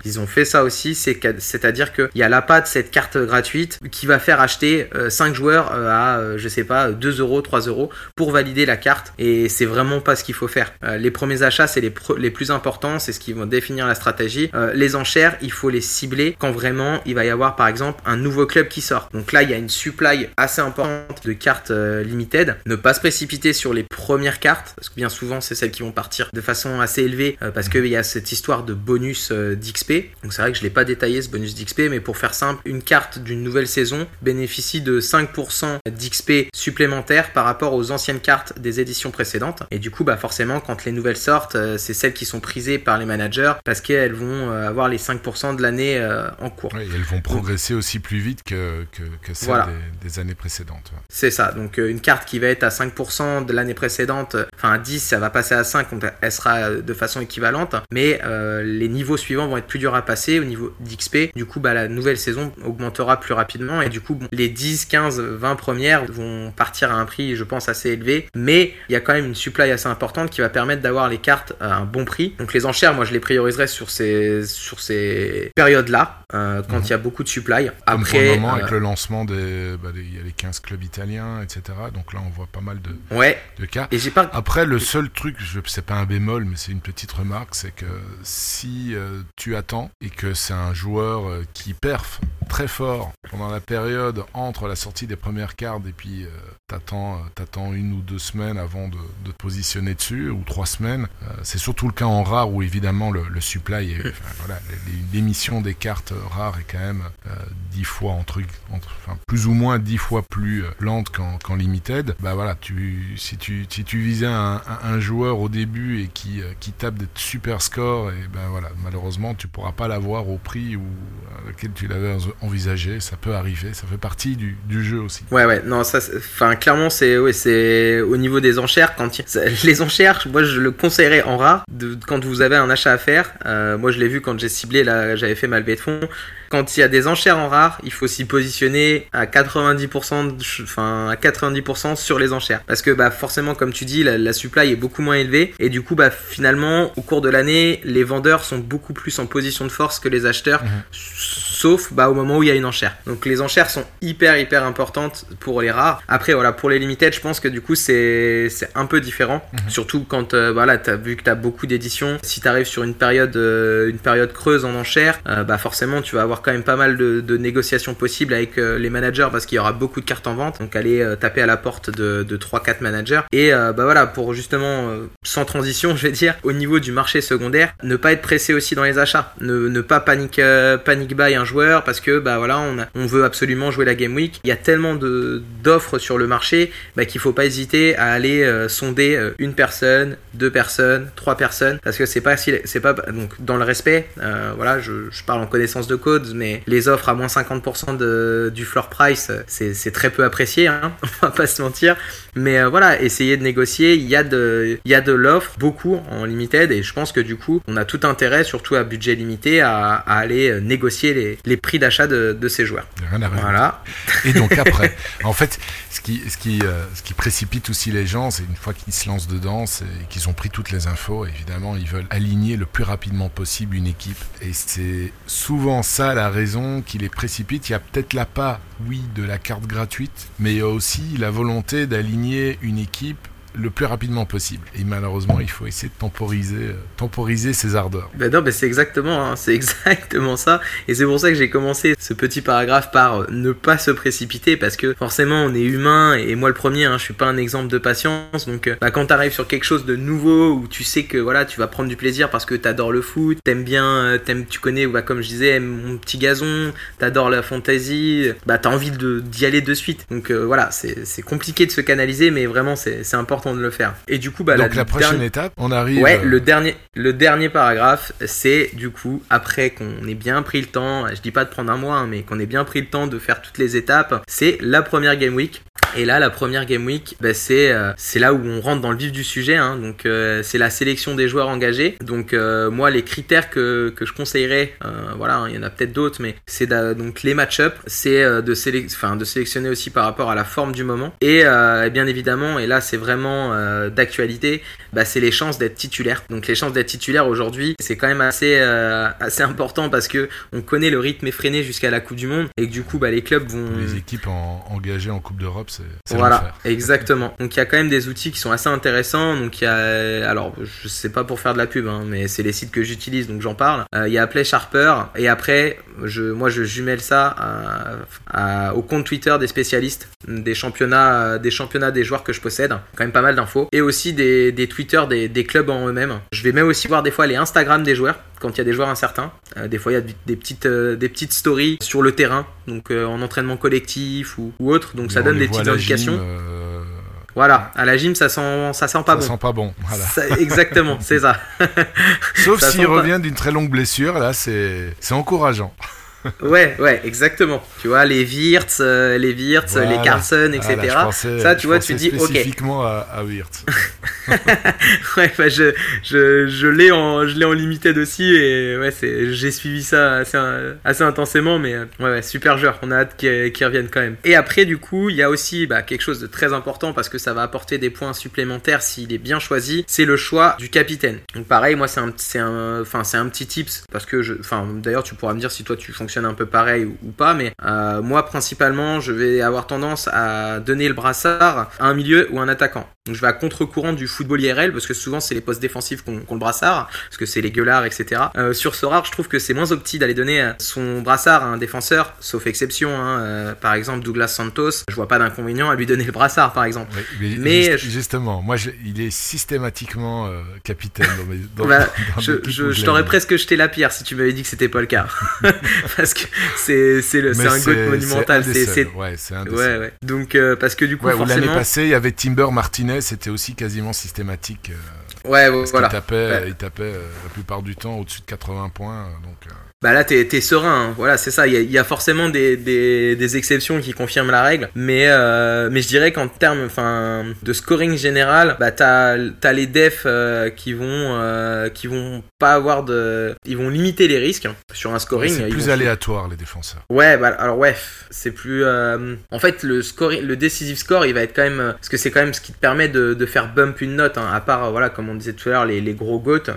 ils ont fait ça aussi. C'est c'est-à-dire qu'il y a la de cette carte gratuite qui va faire acheter 5 euh, joueurs euh, à, je sais pas, 2 euros, 3 euros pour valider la carte. Et c'est vraiment pas ce qu'il faut faire. les premiers achats, c'est les, les plus importants c'est ce qui va définir la stratégie. Euh, les enchères, il faut les cibler quand vraiment il va y avoir par exemple un nouveau club qui sort. Donc là, il y a une supply assez importante de cartes euh, limited. Ne pas se précipiter sur les premières cartes, parce que bien souvent, c'est celles qui vont partir de façon assez élevée, euh, parce qu'il y a cette histoire de bonus d'XP. Donc c'est vrai que je l'ai pas détaillé ce bonus d'XP, mais pour faire simple, une carte d'une nouvelle saison bénéficie de 5% d'XP supplémentaire par rapport aux anciennes cartes des éditions précédentes. Et du coup, bah forcément, quand les nouvelles sortent, c'est celles qui sont prisées par les managers parce qu'elles vont avoir les 5% de l'année en cours. elles vont progresser aussi plus vite que, que, que celles des, années précédentes. C'est ça, donc une carte qui va être à 5% de l'année précédente, enfin à 10, ça va passer à 5, donc elle sera de façon équivalente, mais euh, les niveaux suivants vont être plus durs à passer au niveau d'XP, du coup bah, la nouvelle saison augmentera plus rapidement, et du coup les 10, 15, 20 premières vont partir à un prix, je pense, assez élevé, mais il y a quand même une supply assez importante qui va permettre d'avoir les cartes à un bon prix. Donc les enchères, moi je les prioriserai sur ces, sur ces périodes-là, euh, quand mhm. il y a beaucoup de supply. Après, pour le moment, avec euh, le lancement des, bah, il y a les 15 clubs italiens, etc. Donc là, on voit pas mal de, ouais. de cas. Et pas... Après, le seul truc, je c'est pas un bémol, mais c'est une petite remarque, c'est que si euh, tu attends et que c'est un joueur qui perf très fort pendant la période entre la sortie des premières cartes et puis t'attends, t'attends une ou deux semaines avant de, de te positionner dessus, ou trois semaines. c'est surtout le cas en rare où évidemment le, le supply, est, voilà, l'émission des cartes rares est quand même euh, dix fois entre, enfin, plus ou moins dix fois plus euh, lente qu'en limited. Bah voilà, tu, si tu si tu visais un, un, joueur au début et qui euh, qui tape des super scores, et ben voilà, malheureusement tu pourras pas l'avoir au prix ou lequel tu l'avais envisagé. Ça peut arriver, ça fait partie du, du jeu aussi. Ouais ouais, non ça, enfin clairement c'est ouais c'est au niveau des enchères quand les enchères, moi je le conseillerais en rare de, quand vous avez un achat à faire. moi je l'ai vu quand j'ai ciblé là, j'avais fait ma levée de fonds quand il y a des enchères en rare, il faut s'y positionner à 90%, enfin à 90% sur les enchères, parce que bah forcément, comme tu dis, la, supply est beaucoup moins élevée et du coup bah finalement au cours de l'année, les vendeurs sont beaucoup plus en position de force que les acheteurs, mhm. Sauf bah au moment où il y a une enchère. Donc les enchères sont hyper hyper importantes pour les rares. Après voilà pour les limited, je pense que du coup c'est un peu différent, mhm. surtout quand euh, voilà t'as vu que t'as beaucoup d'éditions. Si t'arrives sur une période euh, une période creuse en enchères, euh, bah forcément tu vas avoir quand même pas mal de, négociations possibles avec euh, les managers parce qu'il y aura beaucoup de cartes en vente. Donc aller taper à la porte de, de 3-4 managers. Et bah voilà, pour justement, sans transition, je vais dire, au niveau du marché secondaire, ne pas être pressé aussi dans les achats. Ne, ne pas panique, panique buy un parce que bah voilà, on, on veut absolument jouer la Game Week. Il y a tellement d'offres sur le marché bah, qu'il faut pas hésiter à aller sonder une personne, deux personnes, trois personnes parce que c'est pas c'est pas donc dans le respect. voilà, je, je parle en connaissance de code mais les offres à moins 50% de, du floor price, c'est très peu apprécié, hein, on va pas se mentir. Mais euh, voilà, essayer de négocier, il y a de, il y a de l'offre, beaucoup en limited, et je pense que du coup, on a tout intérêt, surtout à budget limité, à, aller euh, négocier les, les prix d'achat de, de, ces joueurs. Voilà. Et donc après, en fait, ce qui, ce qui, euh, ce qui précipite aussi les gens, c'est une fois qu'ils se lancent dedans, et qu'ils ont pris toutes les infos, évidemment, ils veulent aligner le plus rapidement possible une équipe. Et c'est souvent ça la raison qui les précipite. Il y a peut-être pas, oui, de la carte gratuite, mais il y a aussi la volonté d'aligner une équipe le plus rapidement possible. Et malheureusement, il faut essayer de temporiser, euh, temporiser ses ardeurs. Ben non, ben c'est exactement, hein, c'est exactement ça. Et c'est pour ça que j'ai commencé ce petit paragraphe par euh, ne pas se précipiter, parce que forcément, on est humain, et moi le premier, hein, je suis pas un exemple de patience. Donc, euh, bah, quand t'arrives sur quelque chose de nouveau, où tu sais que voilà, tu vas prendre du plaisir parce que t'adores le foot, t'aimes bien, t'aimes, tu connais, bah, comme je disais, mon petit gazon, t'adores la fantasy, bah t'as envie d'y aller de suite. Donc voilà, c'est compliqué de se canaliser, mais vraiment, c'est important de le faire. Et du coup, bah, Donc la, prochaine étape, on arrive. Ouais, le dernier, le dernier paragraphe, c'est du coup après qu'on ait bien pris le temps. Je dis pas de prendre un mois, hein, mais qu'on ait bien pris le temps de faire toutes les étapes. C'est la première game week. Et là, la première game week, bah, c'est euh, là où on rentre dans le vif du sujet. Hein. donc euh, c'est la sélection des joueurs engagés. Donc euh, moi, les critères que, que je conseillerais, voilà, hein, il y en a peut-être d'autres, mais c'est donc les match-up, c'est de, de sélectionner aussi par rapport à la forme du moment. Et bien évidemment, et là c'est vraiment euh, d'actualité, bah, c'est les chances d'être titulaire. Donc les chances d'être titulaire aujourd'hui, c'est quand même assez, euh, assez important parce que on connaît le rythme effréné jusqu'à la Coupe du Monde et que du coup bah, les clubs vont... Les équipes engagées en Coupe d'Europe, c'est Voilà, exactement. Donc il y a quand même des outils qui sont assez intéressants. Donc il y a, alors je sais pas pour faire de la pub, hein, mais c'est les sites que j'utilise, donc j'en parle. Euh, Il y a Play Sharper et après, je, moi je jumelle ça à- à- au compte Twitter des spécialistes des championnats, des championnats des joueurs que je possède. Quand même pas mal d'infos et aussi des, des Twitter des, des clubs en eux-mêmes. Je vais même aussi voir des fois les Instagram des joueurs quand il y a des joueurs incertains. Euh, des fois il y a des- petites, euh, des petites stories sur le terrain, donc euh, en entraînement collectif ou, ou autre. Donc ça On donne des petites gym, indications. Voilà, à la gym, ça sent, ça sent pas ça bon. sent pas bon. Voilà. Ça- exactement, c'est ça. Sauf ça s'il pas- revient d'une très longue blessure, là, c'est encourageant. Ouais, ouais, exactement. Tu vois, les Wirtz, euh, les Wirtz, Voilà. les Carlson, etc. Voilà, je pensais- ça, tu vois, tu dis, ok. spécifiquement à, à Wirtz. Ouais, bah, je, je, je l'ai en, je l'ai en limited aussi et ouais, c'est, j'ai suivi ça assez, assez intensément, mais euh, ouais, ouais, super joueur. On a hâte qu'il, qu'il revienne quand même. Et après, du coup, il y a aussi bah, quelque chose de très important parce que ça va apporter des points supplémentaires s'il est bien choisi. C'est le choix du capitaine. Donc pareil, moi c'est un, c'est un, enfin c'est un petit tips parce que je, enfin d'ailleurs tu pourras me dire si toi tu fonctionnes un peu pareil ou, ou pas, mais euh, moi principalement je vais avoir tendance à donner le brassard à un milieu ou un attaquant. Donc je vais à contre-courant du football IRL parce que souvent c'est les postes défensifs qu'on qu'on le brassard, parce que c'est les gueulards, etc. Euh, sur Sorare, je trouve que c'est moins opti d'aller donner euh, son brassard à un défenseur, sauf exception. hein, euh, par exemple Douglas Santos, je vois pas d'inconvénient à lui donner le brassard, par exemple. Oui, mais Mais juste- je- justement, moi, je- il est systématiquement euh, capitaine dans mes. Dans, Bah, dans je, je, t'aurais presque jeté la pierre si tu m'avais dit que c'était pas le cas. parce que c'est c'est le- Mais c'est un c'est monumental. C'est Ouais, c'est un des ouais. Donc euh, parce que du coup Ouais, l'année passée, il y avait Timber Martinez, c'était aussi quasiment systématique. euh, ouais voilà. qu'il tapait, Ouais. il tapait euh, la plupart du temps au-dessus de 80 points. Donc, Bah là, t'es t'es serein. hein. Voilà, c'est ça. Il y, a- il y a forcément des, des, des exceptions qui confirment la règle. Mais, euh, mais je dirais qu'en termes enfin, de scoring général, bah, t'as as les defs euh, qui, vont, euh, qui vont pas avoir de. Ils vont limiter les risques sur un scoring. c'est plus vont- aléatoire, les défenseurs. Ouais, bah alors ouais, c'est plus. En fait, le score, le decisive score, il va être quand même, parce que c'est quand même ce qui te permet de, de faire bump une note. hein, à part, voilà, comme on disait tout à l'heure, les, les gros goats,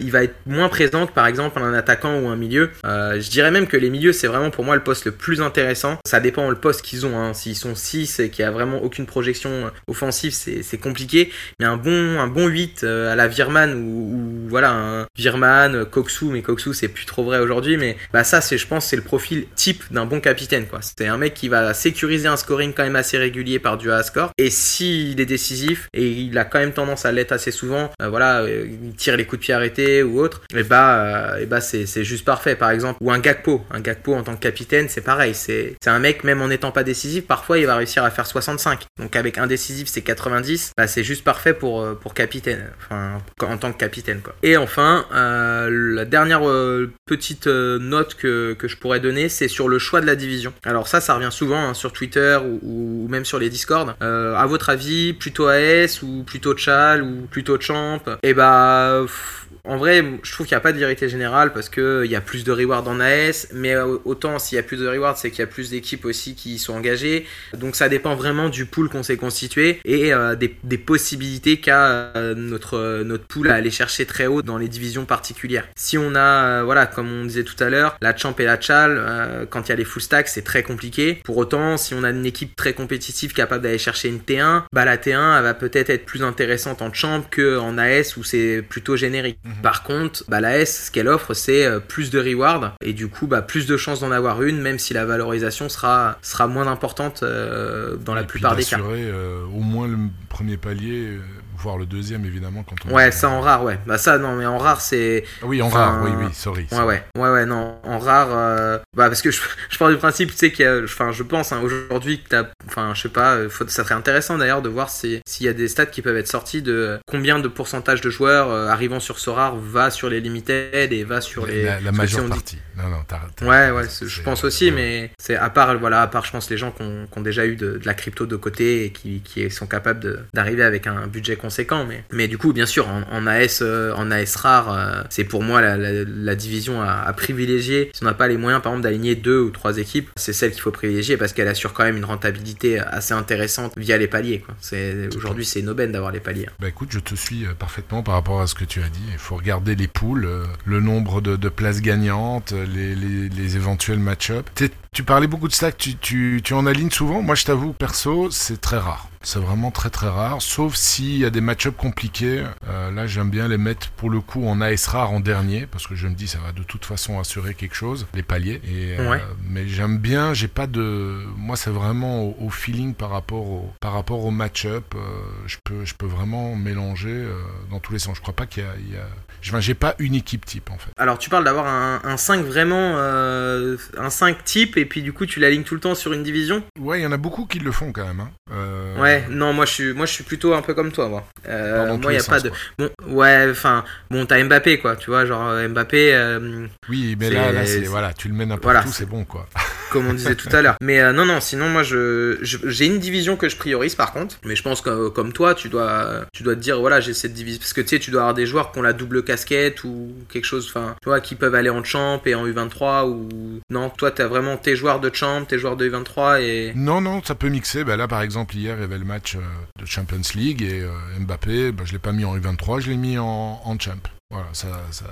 il va être moins présent que par exemple un attaquant ou un milieu. Euh, je dirais même que les milieux, c'est vraiment pour moi le poste le plus intéressant. Ça dépend le poste qu'ils ont. Hein. S'ils sont 6 et qu'il y a vraiment aucune projection euh, offensive, c'est compliqué. Mais un bon, un bon 8 euh, à la Virman ou, voilà un Virman, Koksu, mais Koksu c'est plus trop vrai aujourd'hui. Mais bah ça, c'est je pense c'est le profil type d'un bon capitaine quoi. C'est un mec qui va sécuriser un scoring quand même assez régulier par du à score. Et s'il est décisif et il a quand même tendance à l'être assez souvent, voilà, il tire les coups de pied arrêtés ou autre, et bah, et bah c'est juste parfait. Par exemple, ou un Gakpo, un Gakpo en tant que capitaine, c'est pareil. C'est un mec même en n'étant pas décisif, parfois il va réussir à faire 65. Donc avec un décisif c'est 90, bah c'est juste parfait pour euh, pour capitaine, enfin en tant que capitaine quoi. Et enfin, euh, la dernière euh, petite note que, que je pourrais donner, c'est sur le choix de la division. Alors ça, ça revient souvent hein, sur Twitter ou, même sur les Discord. À votre avis, plutôt AS ou plutôt Chal ou plutôt Champ? Et bah... pff, en vrai, je trouve qu'il n'y a pas de vérité générale parce que il y a plus de rewards en AS, mais euh, autant s'il y a plus de rewards, c'est qu'il y a plus d'équipes aussi qui sont engagées. Donc ça dépend vraiment du pool qu'on s'est constitué et euh, des, des possibilités qu'a euh, notre notre pool à aller chercher très haut dans les divisions particulières. Si on a, euh, voilà, comme on disait tout à l'heure, la champ et la chal, quand il y a les full stacks, c'est très compliqué. Pour autant, si on a une équipe très compétitive capable d'aller chercher une T1, bah la T1 elle va peut-être être plus intéressante en champ que en AS où c'est plutôt générique. Par contre, bah la S, ce qu'elle offre, c'est plus de rewards et du coup, bah plus de chances d'en avoir une, même si la valorisation sera sera moins importante euh, dans la Et plupart des cas. euh, au moins le premier palier, voire le deuxième, évidemment, quand on. Ouais, ça en rare, ouais. Bah ça, non, mais en rare, c'est Ah Oui, en Enfin, rare, oui, oui, sorry. Ouais, ouais, ouais, ouais, non, en rare, euh, bah parce que je, je pars du principe, tu sais, qu'il y a, enfin, je pense hein, aujourd'hui que t'as, enfin, je sais pas, euh, faut, ça serait intéressant d'ailleurs de voir si- s'il y a des stats qui peuvent être sortis de combien de pourcentage de joueurs euh, arrivant sur ce rare va sur les limited et va sur les. La, la si majeure dit- partie. Non, non, t'as- Ouais, ouais, je pense aussi, ouais. mais c'est à part, voilà, à part, je pense, les gens qui ont, qui ont déjà eu de, de la crypto de côté et qui, qui sont capables d'arriver avec un budget conséquent. Mais, mais du coup, bien sûr, en, en AS, euh, en AS rare, euh, c'est pour moi la, la- la division à, à privilégier. Si on n'a pas les moyens, par exemple, d'aligner deux ou trois équipes, c'est celle qu'il faut privilégier parce qu'elle assure quand même une rentabilité assez intéressante via les paliers. Aujourd'hui, c'est une aubaine d'avoir les paliers. Bah écoute, je te suis euh, parfaitement par rapport à ce que tu as dit. Il faut regarder les poules, euh, le nombre de, de places gagnantes, euh, les, les, les éventuels match-up. Tu parlais beaucoup de stacks, tu, tu, tu en alignes souvent. Moi, je t'avoue, perso, c'est très rare. C'est vraiment très très rare, sauf s'il y a des match-ups compliqués. Euh, là, j'aime bien les mettre pour le coup en AS rare en dernier, parce que je me dis ça va de toute façon assurer quelque chose, les paliers. Et, euh, mais j'aime bien, j'ai pas de. Moi, c'est vraiment au, feeling par rapport au, par rapport au match-up. Euh, je, peux, je peux vraiment mélanger dans tous les sens. Je crois pas qu'il y a. Il y a... Je j'ai pas une équipe type en fait. Alors, tu parles d'avoir un, un, 5 vraiment. un 5 type, et puis du coup, tu l'alignes tout le temps sur une division? Ouais, il y en a beaucoup qui le font quand même. Hein. ouais non, moi je suis, moi je suis plutôt un peu comme toi, moi. Euh, moi, il a pas de. Bon, ouais, enfin, bon, t'as Mbappé, quoi, tu vois, genre euh, Mbappé. Euh, oui, mais là, là, c'est voilà, tu le mets n'importe voilà, où, c'est bon, quoi. Comme on disait tout à l'heure. Mais non, non, sinon, moi, je, j'ai une division que je priorise, par contre. Mais je pense que comme toi, tu dois, tu dois te dire, voilà, j'ai cette division, parce que tu sais, tu dois avoir des joueurs qui ont la double casquette ou quelque chose, enfin, tu vois, qui peuvent aller en champ et en U23 ou non, toi, t'as vraiment tes joueurs de champ, tes joueurs de U23 et. Non, non, ça peut mixer. Ben là, par exemple, hier, il y avait le match euh, de Champions League et euh, Mbappé, bah, je l'ai pas mis en U23, je l'ai mis en, en champ. Voilà, ça, ça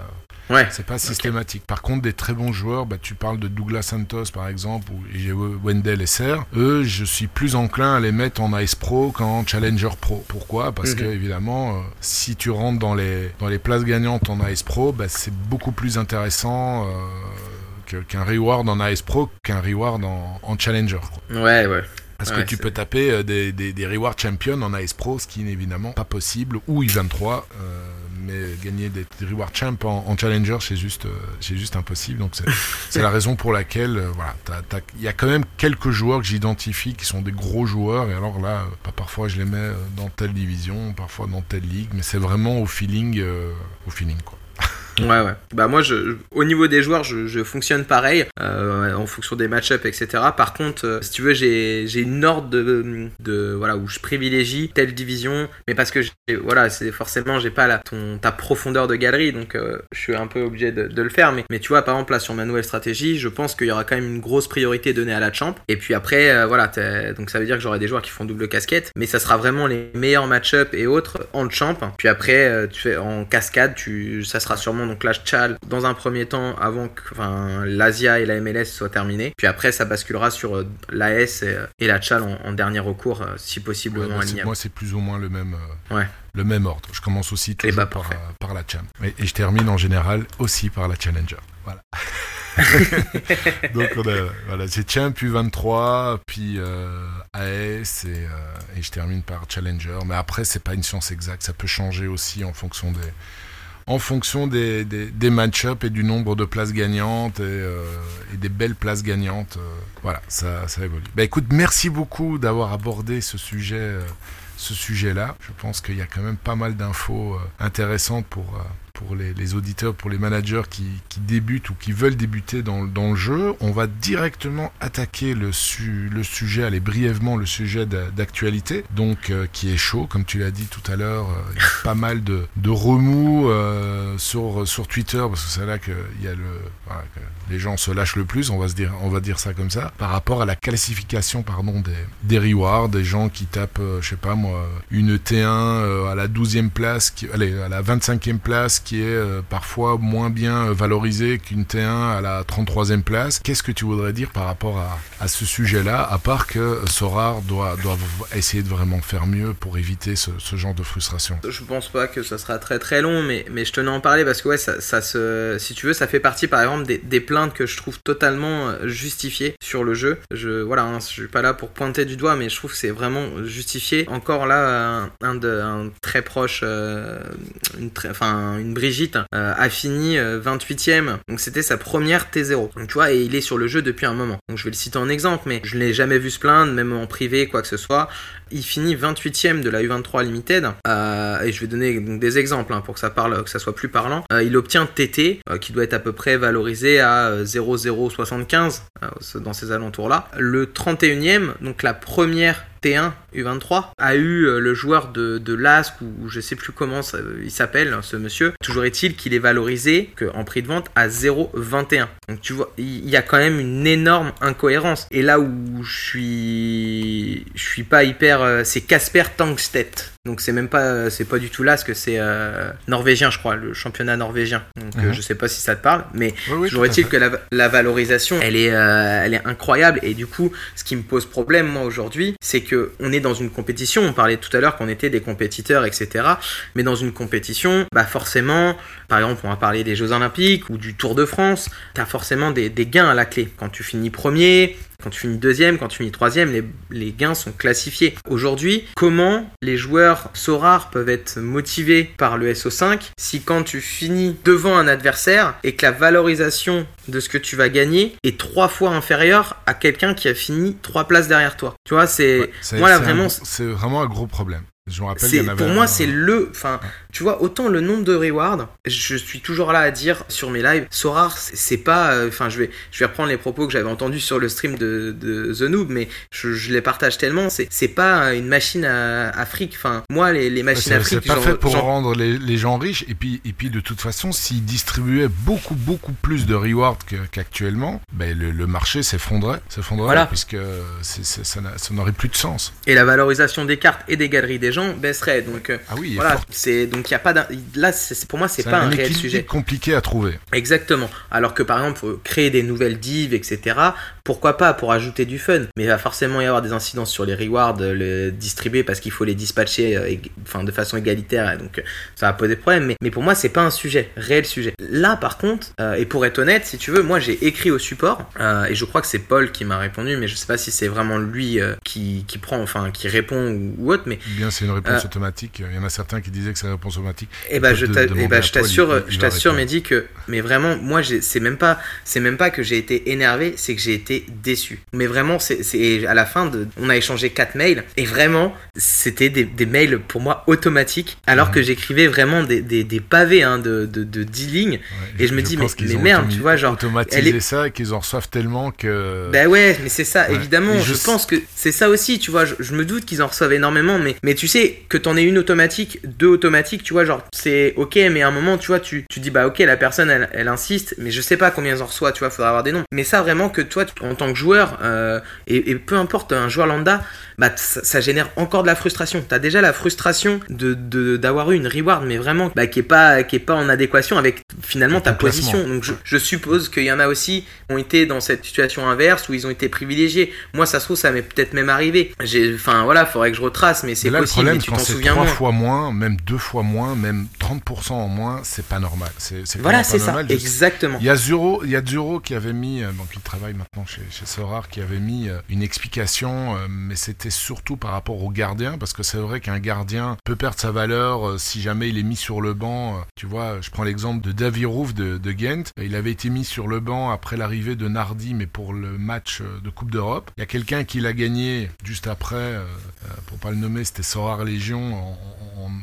ouais. c'est pas systématique. Par contre, des très bons joueurs, bah, tu parles de Douglas Santos par exemple, ou j'ai Wendell et Serre. Eux, je suis plus enclin à les mettre en Ice Pro qu'en Challenger Pro. Pourquoi? Parce mhm. que évidemment, euh, si tu rentres dans les dans les places gagnantes en Ice Pro, bah, c'est beaucoup plus intéressant. qu'un reward en Ice Pro qu'un reward en, en Challenger. Ouais, ouais. Parce que tu peux taper euh, des, des, des Reward Champions en AS Pro, ce qui n'est évidemment pas possible, ou I23, euh, mais gagner des, Reward Champ en, Challenger, c'est juste, euh, c'est juste impossible. Donc c'est la raison pour laquelle, voilà, il y a quand même quelques joueurs que j'identifie qui sont des gros joueurs, et alors là, pas parfois je les mets dans telle division, parfois dans telle ligue, mais c'est vraiment au feeling, au feeling quoi. Ouais, ouais. Bah moi, je, au niveau des joueurs, je, je fonctionne pareil, euh, en fonction des match-ups, etc. Par contre, euh, si tu veux, j'ai, j'ai une ordre de, de, voilà, où je privilégie telle division, mais parce que, voilà, c'est forcément, j'ai pas la, ton, ta profondeur de galerie, donc euh, je suis un peu obligé de, de, le faire. Mais, mais tu vois, par exemple, là, sur ma nouvelle stratégie, je pense qu'il y aura quand même une grosse priorité donnée à la champ. Et puis après, euh, voilà, donc ça veut dire que j'aurai des joueurs qui font double casquette, mais ça sera vraiment les meilleurs match-ups et autres en champ. Puis après, tu fais en cascade, tu, ça sera sûrement donc la Chal dans un premier temps avant que enfin, l'Asia et la MLS soient terminés. Puis après, ça basculera sur euh, l'AS et, et, la Chal en, dernier recours, euh, si possible ouais, Moi, c'est plus ou moins le même. Euh, ouais le même ordre. Je commence aussi toujours bah, par, par, la Cham. Et, et, je termine en général aussi par la Challenger. Voilà. Donc on a, voilà, c'est Champ, puis 23, puis AS et, et, je termine par Challenger. Mais après, c'est pas une science exacte. Ça peut changer aussi en fonction des, en fonction des, match-ups et du nombre de places gagnantes et, euh, des belles places gagnantes. Euh, voilà, ça, ça évolue. Bah écoute, merci beaucoup d'avoir abordé ce sujet. Euh, ce sujet-là. Je pense qu'il y a quand même pas mal d'infos intéressantes pour, pour les, auditeurs, pour les managers qui, débutent ou qui veulent débuter dans, le jeu. On va directement attaquer le, le sujet, aller brièvement le sujet d'actualité, donc euh, qui est chaud, comme tu l'as dit tout à l'heure. Euh, il y a pas mal de, remous euh, sur, sur Twitter, parce que c'est là que, y a le, les gens se lâchent le plus, on va, se dire, on va dire ça comme ça, par rapport à la classification pardon, des, des rewards, des gens qui tapent, je sais pas moi, une T1 à la 12e place, qui, allez, à la 25e place, qui est euh, parfois moins bien valorisé qu'une T1 à la 33e place. Qu'est-ce que tu voudrais dire par rapport à, ce sujet-là, à part que Sorar doit, doit essayer de vraiment faire mieux pour éviter ce, genre de frustration? Je pense pas que ça sera très très long, mais, mais je tenais à en parler parce que ouais, ça, se, si tu veux, ça fait partie par exemple des, plaintes que je trouve totalement euh, justifiées sur le jeu. Je, voilà, hein, je suis pas là pour pointer du doigt, mais je trouve que c'est vraiment justifié. Encore là, un, de, un très proche, euh, une, enfin, une Brigitte euh, a fini 28ème. Euh, donc c'était sa première T0. Donc tu vois, et il est sur le jeu depuis un moment. Donc je vais le citer en exemple, mais je ne l'ai jamais vu se plaindre, même en privé, quoi que ce soit. Il finit 28ème de la U23 Limited. Euh, et je vais donner des exemples hein, pour que ça parle, que ça soit plus parlant. il obtient TT, qui doit être à peu près valorisé à 0,075 dans ces alentours-là. Le 31ème, donc la première T1 U23 a eu euh, le joueur de, de l'ASC ou, je sais plus comment il s'appelle ce monsieur. Toujours est-il qu'il est valorisé que, en prix de vente à 0,21. Donc tu vois, il y a quand même une énorme incohérence. Et là où je suis, je suis pas hyper, euh, c'est Casper Tankstedt. Donc c'est même pas, c'est pas du tout là, ce que c'est euh, norvégien, je crois, le championnat norvégien. Donc euh, Mhm. je sais pas si ça te parle, mais Oui, oui, toujours est-il que la, la valorisation, elle est, euh, elle est incroyable. Et du coup, ce qui me pose problème moi aujourd'hui, c'est que on est dans une compétition. On parlait tout à l'heure qu'on était des compétiteurs, etc. Mais dans une compétition, bah forcément, par exemple, on va parler des Jeux Olympiques ou du Tour de France. T'as forcément des, des gains à la clé. Quand tu finis premier, quand tu finis deuxième, quand tu finis troisième, les, les gains sont classifiés. Aujourd'hui, comment les joueurs Sorare peuvent être motivés par le SO5 si quand tu finis devant un adversaire et que la valorisation de ce que tu vas gagner est trois fois inférieure à quelqu'un qui a fini trois places derrière toi? Tu vois, c'est Ouais, un- vraiment c'est vraiment un gros problème. Je me rappelle, c'est il y en avait pour moi un- c'est le enfin. Tu vois autant le nombre de rewards je suis toujours là à dire sur mes lives Sorar c'est pas euh, enfin je vais je vais reprendre les propos que j'avais entendus sur le stream de, de The Noob mais je, je les partage tellement c'est pas une machine à, à fric enfin moi les, les machines à C'est c'est fric pas fait pour rendre les, les gens riches. Et puis, et puis de toute façon, s'ils distribuaient beaucoup, beaucoup plus de rewards qu'actuellement, ben, le, le marché s'effondrait. s'effondrerait Voilà. Puisque ça n'a- ça n'aurait plus de sens. et la valorisation des cartes et des galeries des gens baisserait donc euh, Ah oui, voilà c'est donc il y a pas là c'est pour moi c'est pas un, un réel sujet compliqué à trouver. Exactement. Alors que par exemple, créer des nouvelles divs, etc., pourquoi pas pour ajouter du fun. Mais il va forcément y avoir des incidences sur les rewards, euh, le distribuer parce qu'il faut les dispatcher euh, ég- enfin, de façon égalitaire. Et donc euh, ça va poser problème. Mais, mais pour moi, c'est pas un sujet, réel sujet. Là, par contre, euh, et pour être honnête, si tu veux, moi j'ai écrit au support euh, et je crois que c'est Paul qui m'a répondu, mais je sais pas si c'est vraiment lui qui, qui prend, enfin qui répond ou, ou autre. Mais Bien, c'est une réponse automatique. Il y en a certains qui disaient que c'est une réponse automatique. Eh ben, je te t'a- demander eh ben, je Paul, t'assure, il- il je t'assure. Mehdi, que, mais vraiment, moi, j'ai- c'est même pas, c'est même pas que j'ai été énervé, c'est que j'ai été déçu. Mais vraiment, c'est, à la fin de, on a échangé quatre mails et vraiment, c'était des, des mails pour moi automatiques, alors Mhm. que j'écrivais vraiment des, des, des pavés hein, de, de, de 10 lignes. Ouais, Et je me dis, mais- mais merde, tu vois, genre, automatisé elle est- ça et qu'ils en reçoivent tellement que. Ben ouais, mais c'est ça, Ouais. évidemment. Je, je- pense que c'est ça aussi, tu vois. Je, je me doute qu'ils en reçoivent énormément, mais, mais tu sais, que t'en aies une automatique, deux automatiques, tu vois, genre, c'est ok, mais à un moment, tu vois, tu, tu dis, bah ok, la personne, elle, elle insiste, mais je sais pas combien ils en reçoit, tu vois, faudra avoir des noms. Mais ça, vraiment, que toi, tu- en tant que joueur, euh, et, et peu importe, un joueur lambda, bah ça, génère encore de la frustration. T'as déjà la frustration de d'avoir eu une reward, mais vraiment, bah, qui est pas, qui est pas en adéquation avec finalement ta classement. position. Donc je, je suppose qu'il y en a aussi qui ont été dans cette situation inverse où ils ont été privilégiés. Moi, ça se trouve, ça m'est peut-être même arrivé. Enfin voilà, faudrait que je retrace, mais c'est possible. le problème, mais tu t'en souviens trois moins. fois moins, même deux fois moins, même 30% en moins, c'est pas normal. C'est Voilà, c'est ça, normal. Exactement. Il y a Zuro, il y a Zuro qui avait mis, euh, donc il travaille maintenant chez, chez Sorar, qui avait mis euh, une explication, euh, mais c'était surtout par rapport au gardien, parce que c'est vrai qu'un gardien peut perdre sa valeur euh, si jamais il est mis sur le banc. tu vois, je prends l'exemple de David Rouf de, Ghent. Il avait été mis sur le banc après l'arrivée de Nardi, mais pour le match de Coupe d'Europe. Il y a quelqu'un qui l'a gagné juste après, pour pas le nommer, c'était Sorar Légion.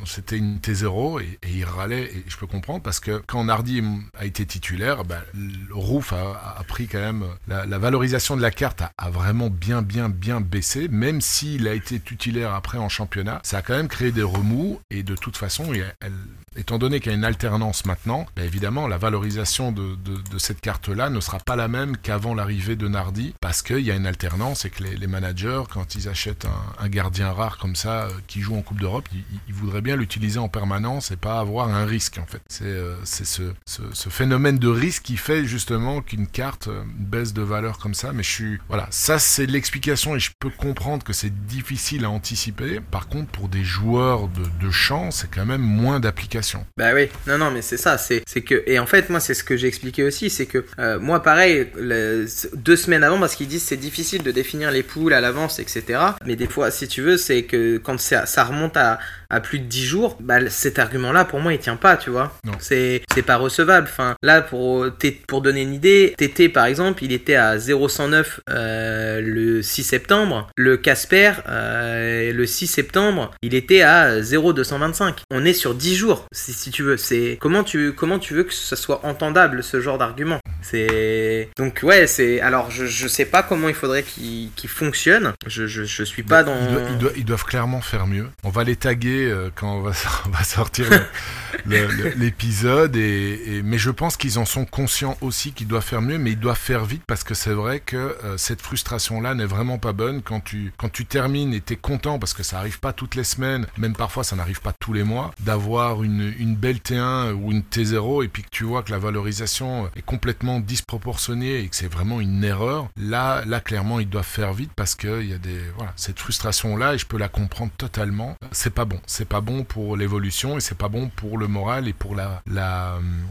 c'était une T0 et, il râlait et je peux comprendre parce que quand Nardi a été titulaire, ben, le Rouf a, pris quand même la, la valorisation de la carte a, vraiment bien bien bien baissé, même s'il a été titulaire après en championnat, ça a quand même créé des remous. Et de toute façon, elle, étant donné qu'il y a une alternance maintenant, ben évidemment la valorisation de, de- de cette carte-là ne sera pas la même qu'avant l'arrivée de Nardi parce qu'il y a une alternance et que les, les managers, quand ils achètent un, un gardien rare comme ça euh, qui joue en Coupe d'Europe, ils, ils- voudraient bien l'utiliser en permanence et pas avoir un risque en fait. C'est euh, ce, ce- ce phénomène de risque qui fait justement qu'une carte euh, baisse de valeur comme ça. Mais je suis voilà, ça c'est l'explication et je peux comprendre que c'est difficile à anticiper. Par contre, pour des joueurs de, de champ, c'est quand même moins d'application. Bah oui, non, non, mais c'est ça, c'est c'est que et en fait moi c'est ce que j'ai expliqué aussi, c'est que euh, moi pareil le- deux semaines avant parce qu'ils disent c'est difficile de définir les poules à l'avance etc. Mais des fois si tu veux c'est que quand ça, ça remonte à, à plus de 10 jours, bah cet argument là pour moi il tient pas, tu vois. Non. C'est c'est pas recevable. Enfin là pour pour donner une idée, TT par exemple il était à 0,109 euh, le 6 septembre, le Casper euh, le 6 septembre il était à 0,225. On est sur 10 jours si, si tu veux. C'est comment tu comment tu veux que ça soit entendable ce genre d'argument? C'est donc ouais c'est alors je, je sais pas comment il faudrait qu'il qu'il fonctionne. Je, je je suis pas dans Ils, doivent, ils doivent- ils doivent clairement faire mieux. On va les taguer euh, quand on va, on va sortir l'épisode. Et, et- mais je pense qu'ils en sont conscients aussi qu'ils doivent faire mieux, mais ils doivent faire vite parce que c'est vrai que euh, cette frustration-là n'est vraiment pas bonne quand tu, quand tu termines et t'es content parce que ça arrive pas toutes les semaines, même parfois ça n'arrive pas tous les mois, d'avoir une, une belle T1 ou une T0 et puis que tu vois que la valorisation est complètement disproportionnée et que c'est vraiment une erreur. Là, là clairement, ils doivent faire vite parce que il y a des, voilà, cette frustration-là et je peux la comprendre totalement. C'est pas bon. C'est pas bon pour l'évolution et c'est pas bon pour le moral et pour la, hum,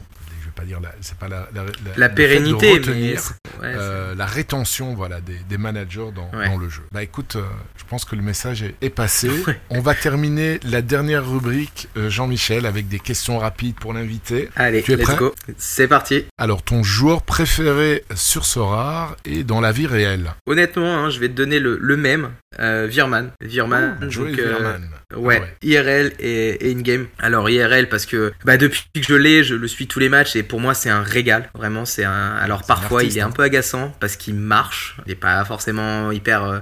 pas dire la, c'est pas la, pérennité, retenir, ouais, euh, la rétention voilà des, des managers dans, Ouais. dans le jeu. Bah écoute, euh, je pense que le message est, est passé. Ouais. On va terminer la dernière rubrique euh, Jean-Michel avec des questions rapides pour l'invité. Allez, Tu es let's prêt go. C'est parti. Alors ton joueur préféré sur Sorare et dans la vie réelle. Honnêtement, hein, je vais te donner le, le même. Virman. Virman. Oh, donc, Virman. Ouais, Ah. IRL et, et in-game. Alors IRL parce que bah, depuis que je l'ai, je le suis tous les matchs et pour moi c'est un régal. Vraiment, c'est un. Alors un parfois artiste, il est un hein. peu agaçant parce qu'il marche. Il est pas forcément hyper euh,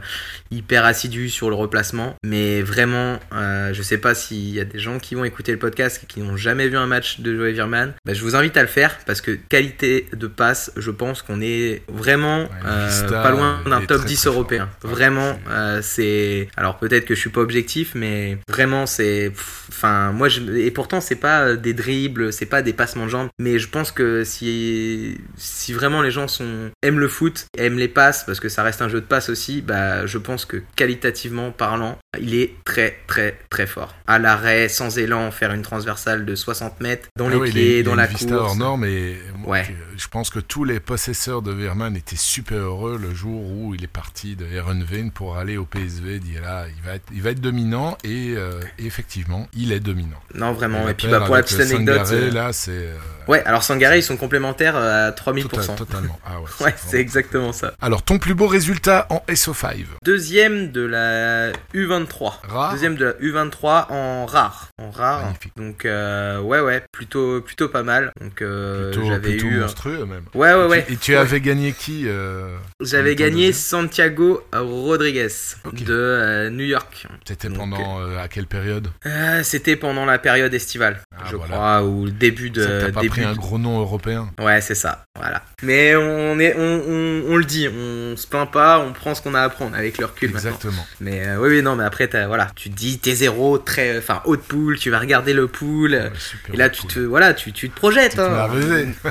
hyper assidu sur le replacement, mais vraiment, euh, je sais pas s'il y a des gens qui vont écouter le podcast et qui n'ont jamais vu un match de Joey Virman. Bah, je vous invite à le faire parce que qualité de passe, je pense qu'on est vraiment Ouais, euh, Vista, pas loin d'un top très, 10 très fort. européen. Vraiment, c'est- euh, c'est. Alors peut-être que je suis pas objectif, mais vraiment c'est. Enfin, moi, je... et pourtant c'est pas des dribbles, c'est pas des passements de jambes, mais je pense que si si vraiment les gens sont aiment le foot, aiment les passes, parce que ça reste un jeu de passes aussi, bah je pense que qualitativement parlant, il est très très très fort. À l'arrêt, sans élan, faire une transversale de 60 mètres dans Ah les oui, pieds, il a dans une la vista course. hors norme et Ouais. je pense que tous les possesseurs de Verman étaient super heureux le jour où il est parti de Ehrenveen pour aller au PSV. Dit là, il va être, il va être dominant et, euh, effectivement, il est dominant. Non vraiment. Et, puis bah pour la petite anecdote. euh, là, c'est euh, Ouais, alors Sangaré ils sont complémentaires euh, à 3000%. total- totalement. Ah ouais, c'est exactement ça. Alors, ton plus beau résultat en SO5 Deuxième de la U23. Rare Deuxième de la U23 en rare. En rare. Magnifique. Donc euh, ouais ouais, plutôt plutôt pas mal. Donc euh, Plutôt, j'avais plutôt eu. monstrueux même. Ouais ouais Et ouais. tu- Et tu Ouais. avais gagné qui euh, J'avais gagné deuxième Santiago Rodriguez de euh, New York. C'était Donc, pendant euh, à quelle période? Euh, C'était pendant la période estivale, Ah, je voilà. crois, ou le début de. Ça, T'as pas début pris un de- gros nom européen? Ouais, c'est ça. Voilà. Mais on est, on, on, on le dit, on se plaint pas, on prend ce qu'on a à prendre avec le recul maintenant. Exactement. Mais euh, oui, oui, non, mais après, t'as- voilà, tu te dis t'es zéro, très, enfin, haute pool, tu vas regarder le pool. Ouais, Et là, tu te, voilà, tu, tu te projettes. Tu hein.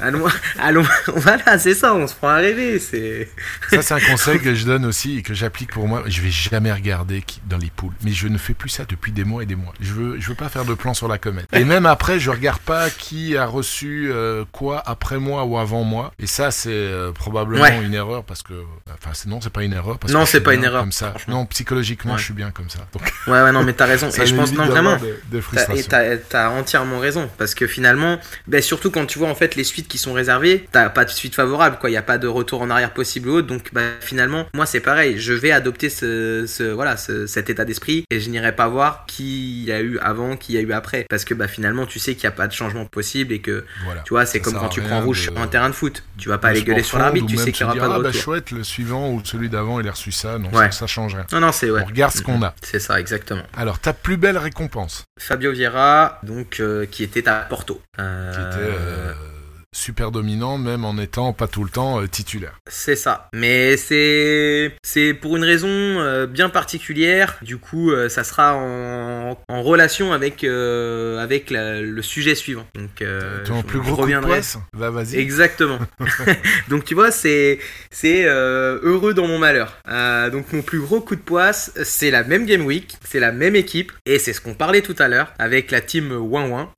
Allons, allons, voilà, c'est ça, on se prend à rêver. C'est. Ça, c'est un conseil que je donne aussi et que j'applique pour moi. Je vais jamais regarder dans les poules. Mais je ne fais plus ça depuis des mois et des mois. Je veux, je veux pas faire de plan sur la comète. Et même après, je regarde pas qui a reçu euh, quoi après moi ou avant moi. Et ça, c'est euh, probablement Ouais. une erreur parce que, enfin, non, c'est pas une erreur. Parce Non, c'est pas une erreur, ça. Non, psychologiquement, Ouais. je suis bien comme ça. Donc, Ouais, ouais, non, mais t'as raison. et je pense, non, vraiment. Des, des T'as-. Et entièrement raison parce que finalement, ben surtout quand tu vois en fait les suites qui sont réservées, t'as pas de suite favorable quoi, il y a pas de retour en arrière possible ou autre. Donc bah, finalement, moi c'est pareil, je vais adopter ce, ce voilà ce- cet état d'esprit et je n'irai pas voir qui y a eu avant, qui y a eu après parce que bah finalement tu sais qu'il y a pas de changement possible et que Voilà. tu vois c'est comme quand tu prends rouge de- sur un terrain de foot, tu vas pas Le aller gueuler sur l'arbitre, tu sais qu'il y se aura pas de ah, bah, retour. chouette, le suivant ou celui d'avant, il a reçu ça. Non, ça, ça change rien. Non non c'est ouais, On regarde ce qu'on a. c'est ça exactement. Alors, ta plus belle récompense Fabio Vieira donc euh, qui était à Porto. Euh, qui était euh, super dominant, même en étant pas tout le temps euh, titulaire. C'est ça. Mais c'est c'est pour une raison euh, bien particulière. Du coup, euh, ça sera en, en relation avec avec la- le sujet suivant. Donc, Ton plus gros reviendrai. vas-y. Exactement. donc tu vois, c'est c'est heureux dans mon malheur. Donc mon plus gros coup de poisse, c'est la même game week, c'est la même équipe et c'est ce qu'on parlait tout à l'heure avec la team Ouin Ouin.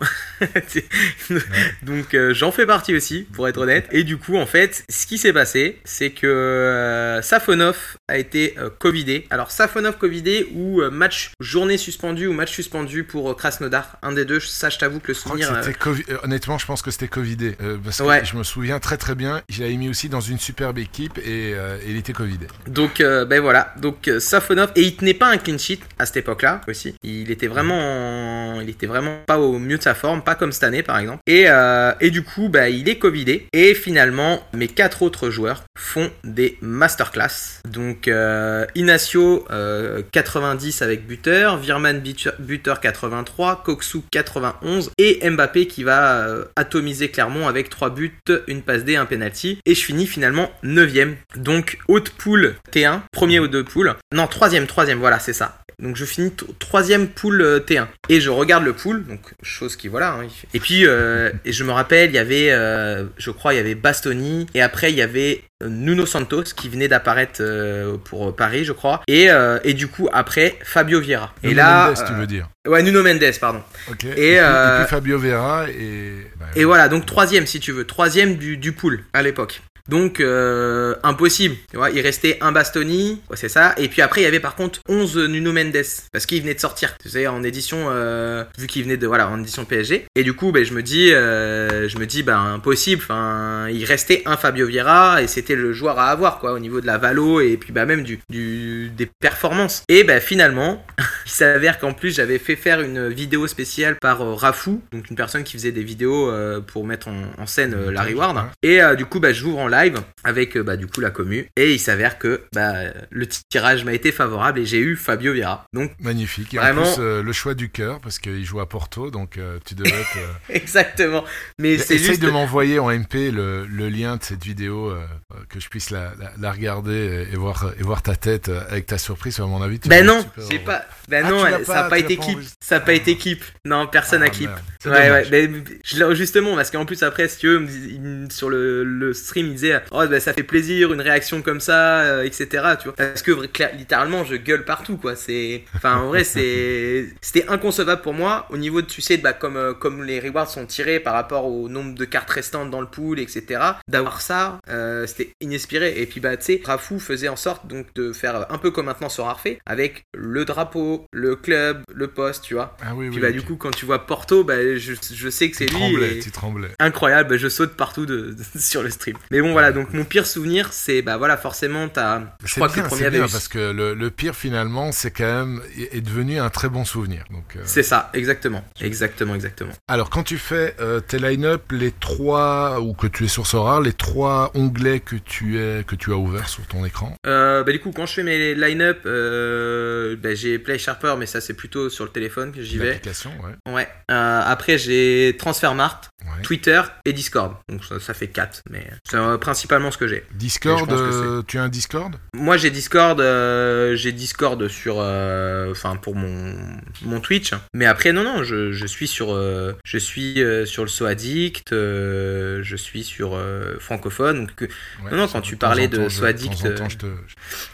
donc j'en fais partie aussi, pour être honnête. Et du coup, en fait, ce qui s'est passé, c'est que euh, Safonov a été euh, covidé. Alors Safonov covidé ou euh, match journée suspendue ou match suspendu pour Krasnodar, un des deux. Ça, je t'avoue que le Je crois que souvenir. honnêtement, je pense que c'était Covidé. euh, parce que Ouais. je me souviens très très bien, je l'avais mis aussi dans une superbe équipe et euh, il était Covidé. Donc euh, ben voilà, donc Safonov et il tenait pas un clean sheet à cette époque-là aussi. Il était vraiment, en- il était vraiment pas au mieux de sa forme, pas comme cette année par exemple. Et, et du coup, bah, il il est Covidé. Et finalement, mes quatre autres joueurs font des masterclass. Donc, euh, Inacio, euh, 90 avec buteur, Virman buteur 83, Koksu 91 et Mbappé qui va euh, atomiser Clermont avec 3 buts, une passe D, un penalty. Et je finis finalement 9ème. Donc, haute poule T1, premier ou deux poules. Non, troisième, troisième, voilà, c'est ça. Donc je finis troisième pool euh, T1 et je regarde le pool, donc chose qui voilà. Hein, et puis euh, et je me rappelle, il y avait, euh, je crois, il y avait Bastoni et après il y avait Nuno Santos qui venait d'apparaître pour Paris, je crois. Et, et du coup après Fabio Vieira. Nuno et là, Mendes, tu veux dire Ouais, Nuno Mendes, pardon. Ok. Et, Et, puis, et euh, puis Fabio Vera et. bah, Et voilà, donc troisième si tu veux, troisième du, du pool à l'époque. Donc euh, impossible, il restait un Bastoni, c'est ça, et puis après il y avait par contre 11 Nuno Mendes, parce qu'il venait de sortir, tu sais, en édition, euh, vu qu'il venait de, voilà, en édition PSG, et du coup, ben, je me dis, euh, je me dis, ben impossible, enfin, il restait un Fabio Vieira, et c'était le joueur à avoir, quoi, au niveau de la valo, et puis bah même du, des performances. Et ben finalement, il s'avère qu'en plus j'avais fait faire une vidéo spéciale par Rafou, donc une personne qui faisait des vidéos pour mettre en, scène euh, Larry Ward. Ouais. Et du coup, bah, j'ouvre en live avec euh, bah, du coup la commu. Et il s'avère que bah, le tirage m'a été favorable et j'ai eu Fabio Vieira. Donc Magnifique. Et Vraiment. en plus, euh, le choix du cœur, parce qu'il joue à Porto, donc euh, tu devais être. euh, exactement. Mais c'est Essaye juste. de m'envoyer en MP le, le lien de cette vidéo, que je puisse la, la, la regarder et, et voir, et voir ta tête avec ta surprise. À mon avis, tu Ben non, j'ai pas. Ben Ah, non, elle- pas- ça n'a pas été enregistré. Ça n'a pas été keep. Non, personne n'a Ah. C'est Ouais, l'ai- justement, parce qu'en plus après, si tu veux, sur le, le stream, il disait, oh, ben, ça fait plaisir, une réaction comme ça, euh, etc. Tu vois, parce que littéralement, je gueule partout, quoi. C'est, enfin, en vrai, c'est, c'était inconcevable pour moi au niveau de, tu sais, bah, comme, euh, comme les rewards sont tirés par rapport au nombre de cartes restantes dans le pool, etc. D'avoir ça, euh, c'était inespéré. Et puis, bah, tu sais, Rafou faisait en sorte donc de faire un peu comme maintenant sur Arfait, avec le drapeau, le club, le poste, tu vois. Ah oui, Puis oui. bah du coup quand tu vois Porto, bah je, je sais que c'est lui. tremblais, et- tu tremblais. Incroyable, bah, je saute partout de, sur le stream. Mais bon voilà, donc mon pire souvenir c'est bah voilà forcément t'as, je C'est crois que le premier avait bien parce que le, le pire finalement, c'est quand même est devenu un très bon souvenir. Donc, euh, C'est ça, exactement, exactement, exactement. alors quand tu fais euh, tes line-up, les trois ou que tu es sur Sora, les trois onglets que tu es que tu as ouverts sur ton écran? Euh, bah du coup quand je fais mes line-up, bah, j'ai Play Sharper mais ça c'est plutôt sur le téléphone que j'y vais. L'application, ouais. Ouais. Après j'ai Transfermarkt, ouais. Twitter et Discord. Donc ça, ça fait 4 mais c'est euh, principalement ce que j'ai. Discord, que euh, tu as un Discord? Moi j'ai Discord, euh, j'ai Discord sur, euh, enfin pour mon mon Twitch. Mais après non non, je, je suis sur, je suis sur le So Addict, je suis sur francophone. Donc, que- Ouais, Non, quand tu parlais de temps, De je te.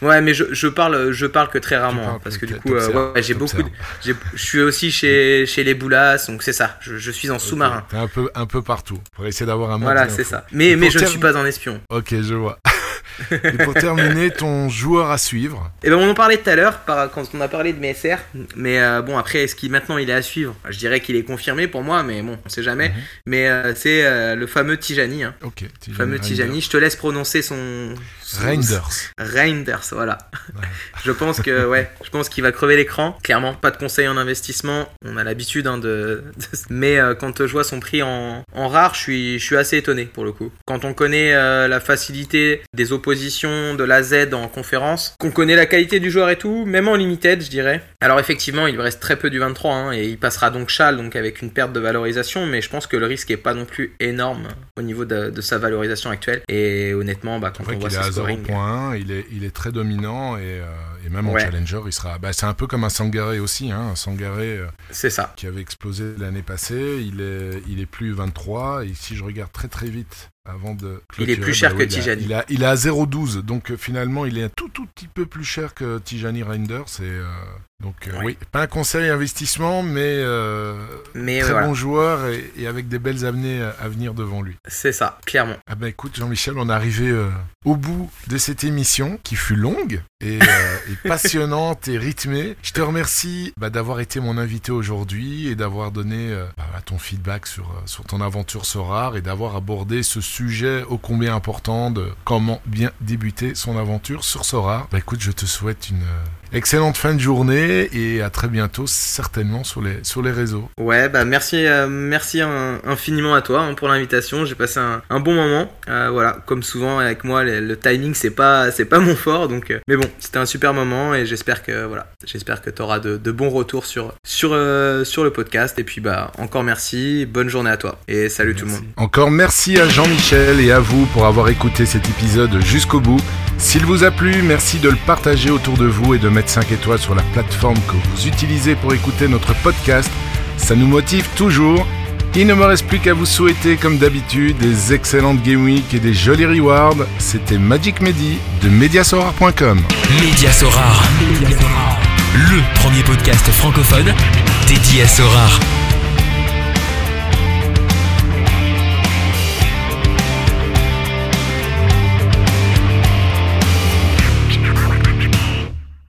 ouais, mais je, je parle, je parle que très rarement, hein, parce que du coup, ouais, j'ai beaucoup, de, je suis aussi chez chez les Boulas, donc c'est ça. Je, je suis en sous-marin. Ok, T'es un peu, un peu partout pour essayer d'avoir un Voilà, c'est ça. Mais Et mais je ne term- suis pas un espion. Ok, je vois. Et pour terminer, ton joueur à suivre. Et ben on en parlait tout à l'heure par- quand on a parlé de mes SR, mais euh, bon après est-ce qu'il maintenant il est à suivre? Je dirais qu'il est confirmé pour moi, mais bon on sait jamais. Mhm. Mais euh, c'est euh, le fameux Tijani, hein. Ok. le Tijani fameux Tijani. Je te laisse prononcer son. Reinders. Reinders, voilà. Ouais. je pense que ouais, je pense qu'il va crever l'écran. Clairement, pas de conseil en investissement. On a l'habitude hein, de, Mais euh, quand je vois son prix en, en rare, je suis, je suis assez étonné pour le coup. Quand on connaît euh, la facilité des oppositions de la Z en conférence, qu'on connaît la qualité du joueur et tout, même en limited, je dirais. Alors effectivement, il reste très peu du 23 hein, et il passera donc Chal, donc avec une perte de valorisation, mais je pense que le risque est pas non plus énorme au niveau de, de sa valorisation actuelle. Et honnêtement, bah, quand on voit à scoring, 0.1, il est, il est très dominant et, euh, et même en Ouais. challenger, il sera. Bah, c'est un peu comme un Sangaré aussi, hein, un Sangaré euh, c'est ça. qui avait explosé l'année passée. Il est, il est plus 23 et si je regarde très très vite avant de Il est plus cher bah que oui, il a- Tijani. Il a, il est à 0,12 donc euh, finalement il est un tout tout petit peu plus cher que Tijani Reinders et euh, donc euh, Ouais. oui pas un conseil investissement mais euh, Mais très voilà, bon joueur et, et avec des belles années à, à venir devant lui. c'est ça, clairement. Ah bah écoute Jean-Michel, on est arrivé euh, au bout de cette émission qui fut longue et, euh, et passionnante et rythmée. Je te remercie bah, d'avoir été mon invité aujourd'hui et d'avoir donné euh, bah, ton feedback sur, euh, sur ton aventure Sorare et d'avoir abordé ce sujet ô combien important de comment bien débuter son aventure sur Sorare. Bah écoute, je te souhaite une, Excellente fin de journée et à très bientôt certainement sur les, sur les réseaux. Ouais, bah merci, euh, merci infiniment à toi hein, pour l'invitation. J'ai passé un, un, bon moment. Euh, voilà, comme souvent avec moi, le, le timing c'est pas c'est pas mon fort, donc euh, mais bon, c'était un super moment et j'espère que voilà, j'espère que tu auras de, de, bons retours sur sur sur le podcast. Et puis bah encore merci, bonne journée à toi et salut merci. tout le monde. Encore merci à Jean-Michel et à vous pour avoir écouté cet épisode jusqu'au bout. S'il vous a plu, merci de le partager autour de vous et de mettre 5 étoiles sur la plateforme que vous utilisez pour écouter notre podcast. Ça nous motive toujours. Il ne me reste plus qu'à vous souhaiter, comme d'habitude, des excellentes Game Week et des jolis rewards. C'était Magic Medi de Mediasorar.com. Mediasorar, le premier podcast francophone dédié à Sorar.